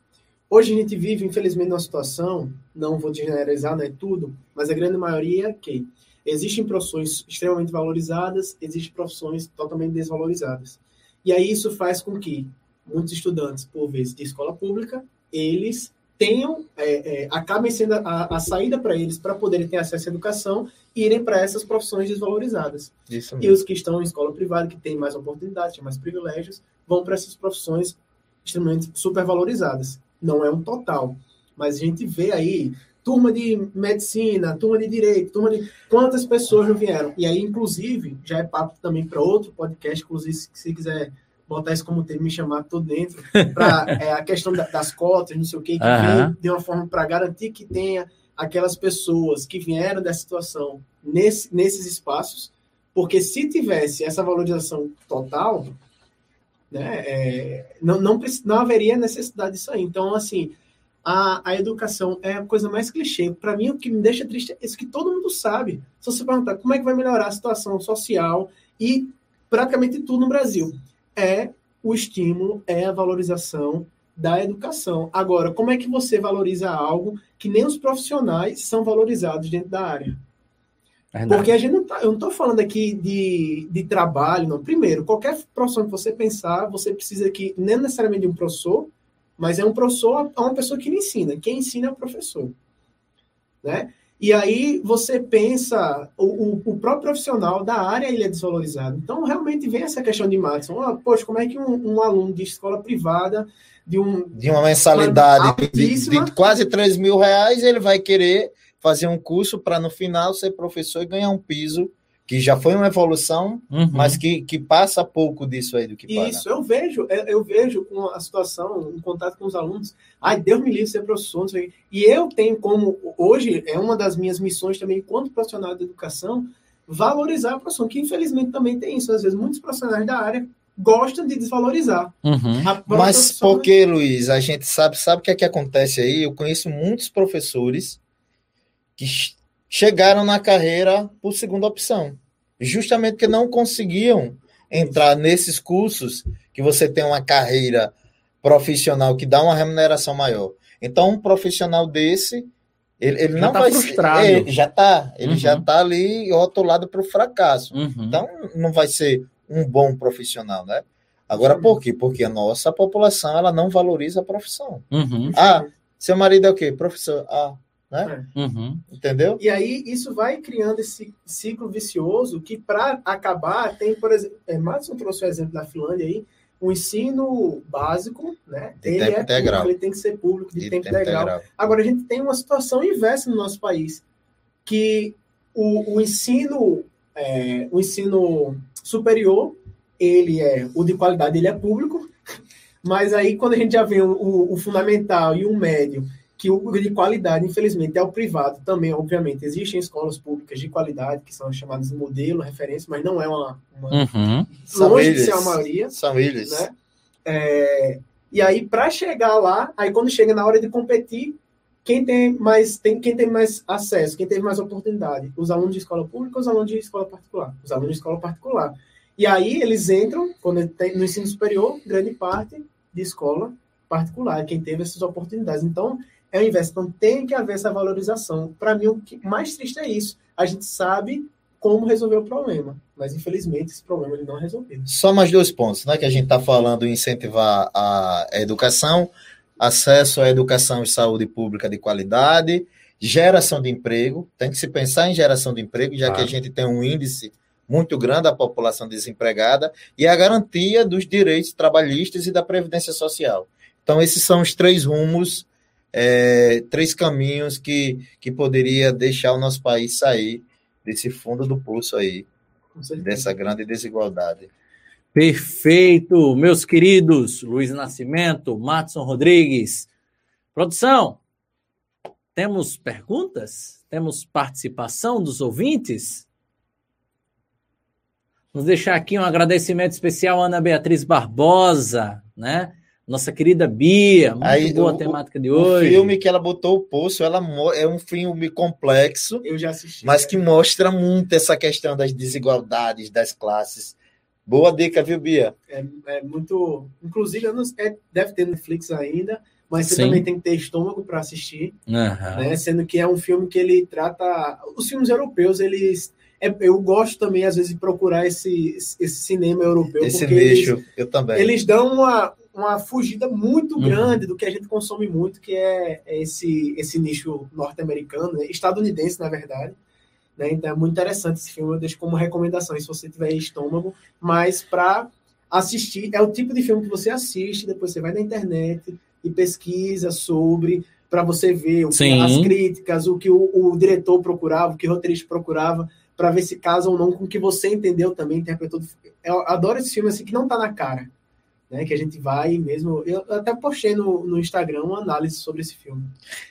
Hoje a gente vive, infelizmente, numa situação, não vou generalizar, não é tudo, mas a grande maioria é que existem profissões extremamente valorizadas, existem profissões totalmente desvalorizadas. E aí isso faz com que muitos estudantes, por vezes, de escola pública, eles tenham, é, é, acabem sendo a, a saída para eles para poderem ter acesso à educação e irem para essas profissões desvalorizadas. E os que estão em escola privada, que têm mais oportunidades, têm mais privilégios, vão para essas profissões extremamente supervalorizadas. Não é um total, mas a gente vê aí turma de medicina, turma de direito, turma de quantas pessoas não vieram. E aí, inclusive, já é papo também para outro podcast, inclusive, se quiser botar isso como termo, me chamar, tô dentro, para é, a questão da, das cotas, não sei o quê, que uhum. vem de uma forma para garantir que tenha aquelas pessoas que vieram dessa situação nesse, nesses espaços, porque se tivesse essa valorização total, né, é, não, não, não haveria necessidade disso aí. Então, assim, a, a educação é a coisa mais clichê. Para mim, o que me deixa triste é isso que todo mundo sabe. Se você perguntar como é que vai melhorar a situação social e praticamente tudo no Brasil, é o estímulo, é a valorização da educação. Agora, como é que você valoriza algo que nem os profissionais são valorizados dentro da área? Verdade. Porque a gente não tá, eu não estou falando aqui de, de trabalho, não. Primeiro, qualquer profissão que você pensar, você precisa que, nem necessariamente de um professor, mas é um professor, é uma pessoa que lhe ensina. Quem ensina é o professor. Né? E aí você pensa, o, o, o, próprio profissional da área ele é desvalorizado. Então, realmente vem essa questão de Madison. Poxa, como é que um, um, aluno de escola privada, de, um, de uma mensalidade de, de, de quase 3 mil reais, ele vai querer fazer um curso para no final ser professor e ganhar um piso que já foi uma evolução, uhum. mas que, que passa pouco disso aí do que paga. Isso, eu vejo, eu vejo com a situação, em contato com os alunos, ai, Deus me livre ser professor, e eu tenho como, hoje, é uma das minhas missões também, enquanto profissional de educação, valorizar a profissão, que infelizmente também tem isso, às vezes muitos profissionais da área gostam de desvalorizar. Uhum. Mas porque, Luiz, a gente sabe, sabe o que é que acontece aí? Eu conheço muitos professores que chegaram na carreira por segunda opção, justamente porque não conseguiam entrar nesses cursos que você tem uma carreira profissional que dá uma remuneração maior. Então, um profissional desse, ele, ele não tá vai frustrado. Ser, ele já está, ele uhum. já está ali rotulado para o fracasso. Uhum. Então, não vai ser um bom profissional, né? Agora, por quê? Porque a nossa população ela não valoriza a profissão. Uhum. Ah, seu marido é o quê? Professor. Ah, né? É. Uhum. Entendeu? E aí isso vai criando esse ciclo vicioso que, para acabar, tem, por exemplo, é, Madison trouxe o exemplo da Finlândia aí, o ensino básico, né? De ele tempo é integral. Público, ele tem que ser público de, de tempo, tempo integral. integral. Agora, a gente tem uma situação inversa no nosso país, que o, o ensino, é, o ensino superior, ele é, o de qualidade, ele é público, mas aí quando a gente já vê o, o fundamental e o médio, que o de qualidade, infelizmente, é o privado também, obviamente. Existem escolas públicas de qualidade, que são chamadas de modelo, referência, mas não é uma. uma uhum. Longe de ser a maioria. São eles. Né? É, e aí, para chegar lá, aí quando chega na hora de competir, quem tem mais tem quem tem mais acesso, quem teve mais oportunidade? Os alunos de escola pública ou os alunos de escola particular? Os alunos de escola particular. E aí eles entram, quando tem, no ensino superior, grande parte de escola particular, quem teve essas oportunidades. Então, é o inverso. Então tem que haver essa valorização. Para mim, o que mais triste é isso. A gente sabe como resolver o problema, mas infelizmente esse problema ele não é resolvido. Só mais dois pontos, né? Que a gente está falando incentivar a educação, acesso à educação e saúde pública de qualidade, geração de emprego. Tem que se pensar em geração de emprego, já ah. que a gente tem um índice muito grande da população desempregada e a garantia dos direitos trabalhistas e da previdência social. Então, esses são os três rumos é, três caminhos que, que poderia deixar o nosso país sair desse fundo do poço aí, dessa grande desigualdade. Perfeito, meus queridos Luiz Nascimento, Matson Rodrigues. Produção, temos perguntas? Temos participação dos ouvintes? Vamos deixar aqui um agradecimento especial à Ana Beatriz Barbosa, né? Nossa querida Bia, muito Aí, boa o, a temática de hoje. O filme que ela botou o poço, ela é um filme complexo. Eu já assisti. Mas é. que mostra muito essa questão das desigualdades das classes. Boa dica, viu, Bia? É, é muito. Inclusive, não, é, deve ter Netflix ainda, mas você Sim. também tem que ter estômago para assistir. Uhum. Né? Sendo que é um filme que ele trata. Os filmes europeus, eles. É, eu gosto também, às vezes, de procurar esse, esse cinema europeu. Esse nicho, eu também. Eles dão uma, uma fugida muito uhum. grande do que a gente consome muito, que é esse, esse nicho norte-americano, né? estadunidense, na verdade. Né? Então é muito interessante esse filme, eu deixo como recomendação, se você tiver estômago, mas para assistir, é o tipo de filme que você assiste, depois você vai na internet e pesquisa sobre, para você ver que, as críticas, o que o, o, diretor procurava, o que o roteirista procurava, para ver se casa ou não com o que você entendeu também, interpretou. Eu adoro esse filme assim que não está na cara né? Que a gente vai mesmo. Eu até postei no, no Instagram uma análise sobre esse filme.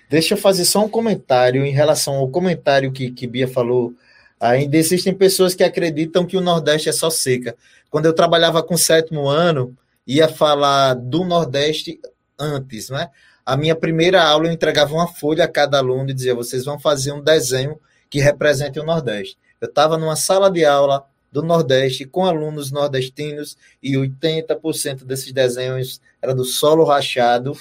Deixa eu fazer só um comentário em relação ao comentário que, que Bia falou. Ainda existem pessoas que acreditam que o Nordeste é só seca. Quando eu trabalhava com o sétimo ano, ia falar do Nordeste antes, né? A minha primeira aula eu entregava uma folha a cada aluno e dizia: vocês vão fazer um desenho que represente o Nordeste. Eu estava numa sala de aula do Nordeste com alunos nordestinos e 80% desses desenhos era do solo rachado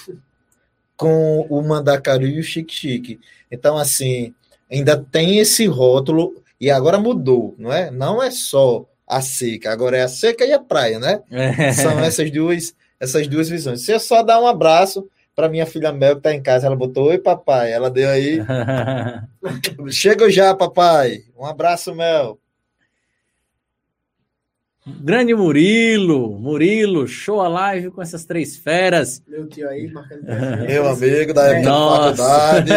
com o mandacaru e o chique-chique. Então, assim, ainda tem esse rótulo e agora mudou, não é? Não é só a seca, agora é a seca e a praia, né? É. São essas duas, essas duas visões. Se eu só dar um abraço para minha filha Mel que tá em casa, ela botou oi papai, ela deu aí. Chega já, papai. Um abraço, Mel. Grande Murilo, Murilo, show a live com essas três feras. Meu tio aí, marcando presença. Meu amigo da época da faculdade.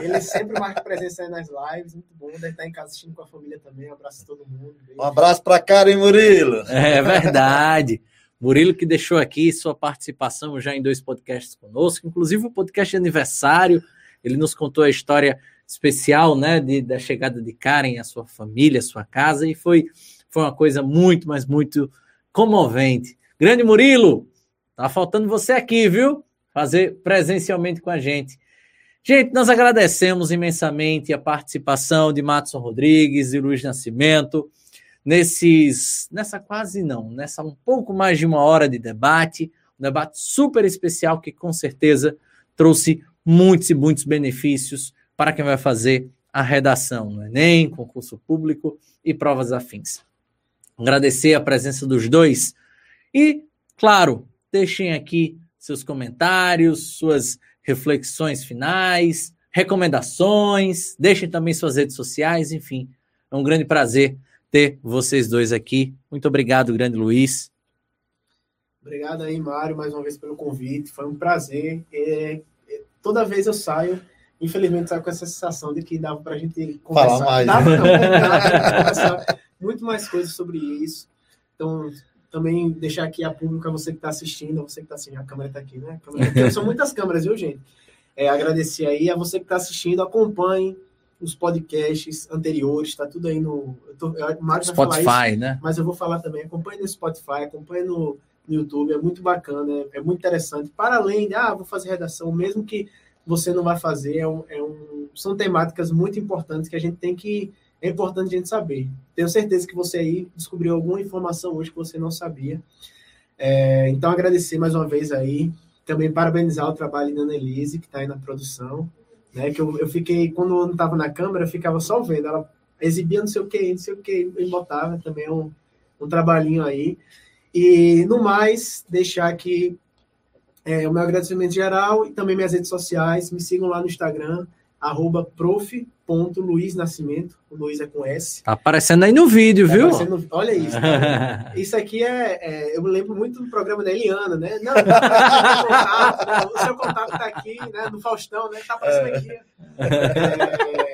Ele sempre marca presença aí nas lives, muito bom. Deve estar em casa assistindo com a família também. Um abraço a todo mundo. Beijo. Um abraço para Karen Murilo. É verdade. Murilo que deixou aqui sua participação já em dois podcasts conosco, inclusive o um podcast de aniversário. Ele nos contou a história especial, né, de, da chegada de Karen à sua família, à sua casa, e foi foi uma coisa muito, mas muito comovente. Grande Murilo, tá faltando você aqui, viu? Fazer presencialmente com a gente. Gente, nós agradecemos imensamente a participação de Matson Rodrigues e Luiz Nascimento nesses, nessa quase não, nessa um pouco mais de uma hora de debate, um debate super especial que com certeza trouxe muitos e muitos benefícios para quem vai fazer a redação no Enem, concurso público e provas afins agradecer a presença dos dois. E, claro, deixem aqui seus comentários, suas reflexões finais, recomendações, deixem também suas redes sociais, enfim. É um grande prazer ter vocês dois aqui. Muito obrigado, grande Luiz. Obrigado aí, Mário, mais uma vez pelo convite. Foi um prazer. É, é, toda vez eu saio, infelizmente, saio com essa sensação de que dava para a gente conversar. Falar mais. Dava, não, dava conversar muito mais coisas sobre isso. Então, também deixar aqui a pública, você que está assistindo, você que está assistindo, a câmera está aqui, né? Tá aqui. São muitas câmeras, viu, gente? É, agradecer aí a você que está assistindo, acompanhe os podcasts anteriores, está tudo aí no. Eu tô, eu, Mário Spotify, isso, né? Mas eu vou falar também. Acompanhe no Spotify, acompanhe no, no YouTube, é muito bacana, é, é, muito interessante. Para além de, ah, vou fazer redação, mesmo que você não vai fazer, é um, é um, são temáticas muito importantes que a gente tem que é importante a gente saber. Tenho certeza que você aí descobriu alguma informação hoje que você não sabia. É, então, agradecer mais uma vez aí. Também parabenizar o trabalho da Annelise, que está aí na produção. Né, que eu, eu fiquei, quando eu não estava na câmera, eu ficava só vendo. Ela exibia não sei o que, não sei o que, e botava também um, um trabalhinho aí. E, no mais, deixar aqui é, o meu agradecimento geral e também minhas redes sociais. Me sigam lá no Instagram, arroba prof.luiz Nascimento. O Luiz é com S. Tá aparecendo aí no vídeo, tá viu? No... Olha isso. Tá isso aqui é, é, Eu lembro muito do programa da Eliana, né? Não, né? o seu contato tá aqui, né? Do Faustão, né? Tá aparecendo aqui. É,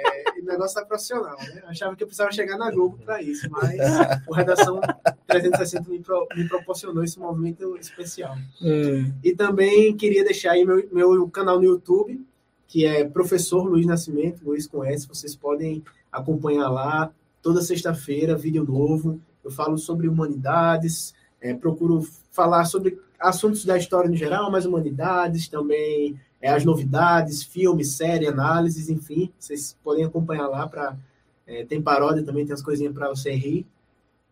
negócio tá profissional, né? Eu achava que eu precisava chegar na Globo para isso, mas o Redação 360 me, pro, me proporcionou esse momento especial. Hum. E também queria deixar aí meu, meu canal no YouTube, que é Professor Luiz Nascimento, Luiz com S. Vocês podem acompanhar lá toda sexta-feira, vídeo novo. Eu falo sobre humanidades, é, procuro falar sobre assuntos da história no geral, mas humanidades também, é, as novidades, filmes, série, análises, enfim. Vocês podem acompanhar lá para é, tem paródia também, tem as coisinhas para você rir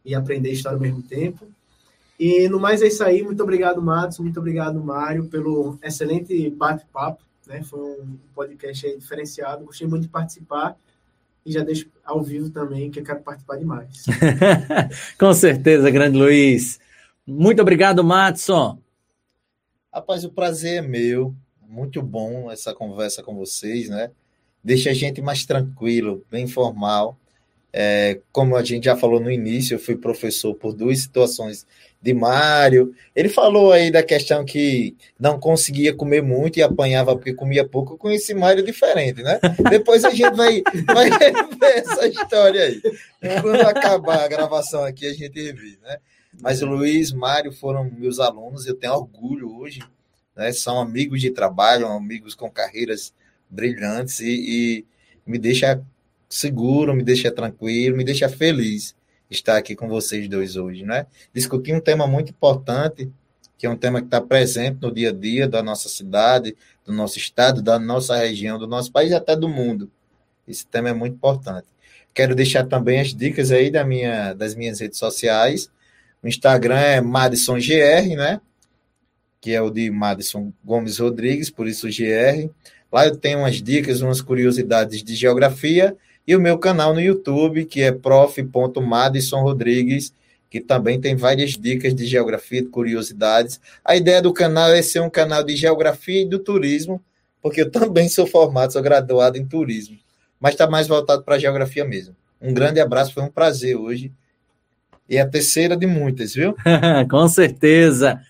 e aprender história ao mesmo tempo. E no mais é isso aí. Muito obrigado, Matos. Muito obrigado, Mário, pelo excelente bate-papo. Né? Foi um podcast aí diferenciado. Gostei muito de participar. E já deixo ao vivo também, que eu quero participar demais. Com certeza, grande Luiz. Muito obrigado, Matson. Rapaz, o prazer é meu. Muito bom essa conversa com vocês, né? Deixa a gente mais tranquilo, bem formal. É, como a gente já falou no início, eu fui professor por duas situações de Mário. Ele falou aí da questão que não conseguia comer muito e apanhava porque comia pouco. Eu conheci Mário diferente, né? Depois a gente vai, vai rever essa história aí. Quando acabar a gravação aqui, a gente revive, né? Mas o Luiz, Mário foram meus alunos, eu tenho orgulho hoje, né? São amigos de trabalho, amigos com carreiras brilhantes e, e me deixa seguro, me deixa tranquilo, me deixa feliz estar aqui com vocês dois hoje, né? Discutir um tema muito importante, que é um tema que está presente no dia a dia da nossa cidade, do nosso estado, da nossa região, do nosso país e até do mundo. Esse tema é muito importante. Quero deixar também as dicas aí da minha, das minhas redes sociais. O Instagram é MadisonGR, né? Que é o de Madison Gomes Rodrigues, por isso GR. Lá eu tenho umas dicas, umas curiosidades de geografia e o meu canal no YouTube, que é prof.madison Rodrigues, que também tem várias dicas de geografia, de curiosidades. A ideia do canal é ser um canal de geografia e do turismo, porque eu também sou formado, sou graduado em turismo, mas está mais voltado para a geografia mesmo. Um grande abraço, foi um prazer hoje. E é a terceira de muitas, viu? Com certeza.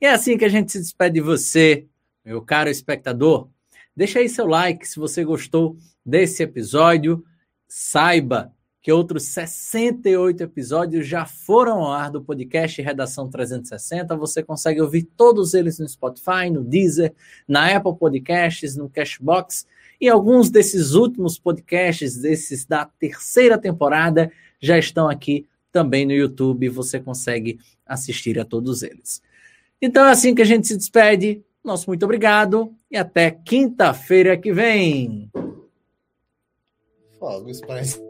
E é assim que a gente se despede de você, meu caro espectador. Deixa aí seu like se você gostou desse episódio. Saiba que outros 68 episódios já foram ao ar do podcast Redação 360. Você consegue ouvir todos eles no Spotify, no Deezer, na Apple Podcasts, no Cashbox. E alguns desses últimos podcasts, desses da terceira temporada, já estão aqui também no YouTube. Você consegue assistir a todos eles. Então é assim que a gente se despede. Nosso muito obrigado e até quinta-feira que vem. Fogos, parece.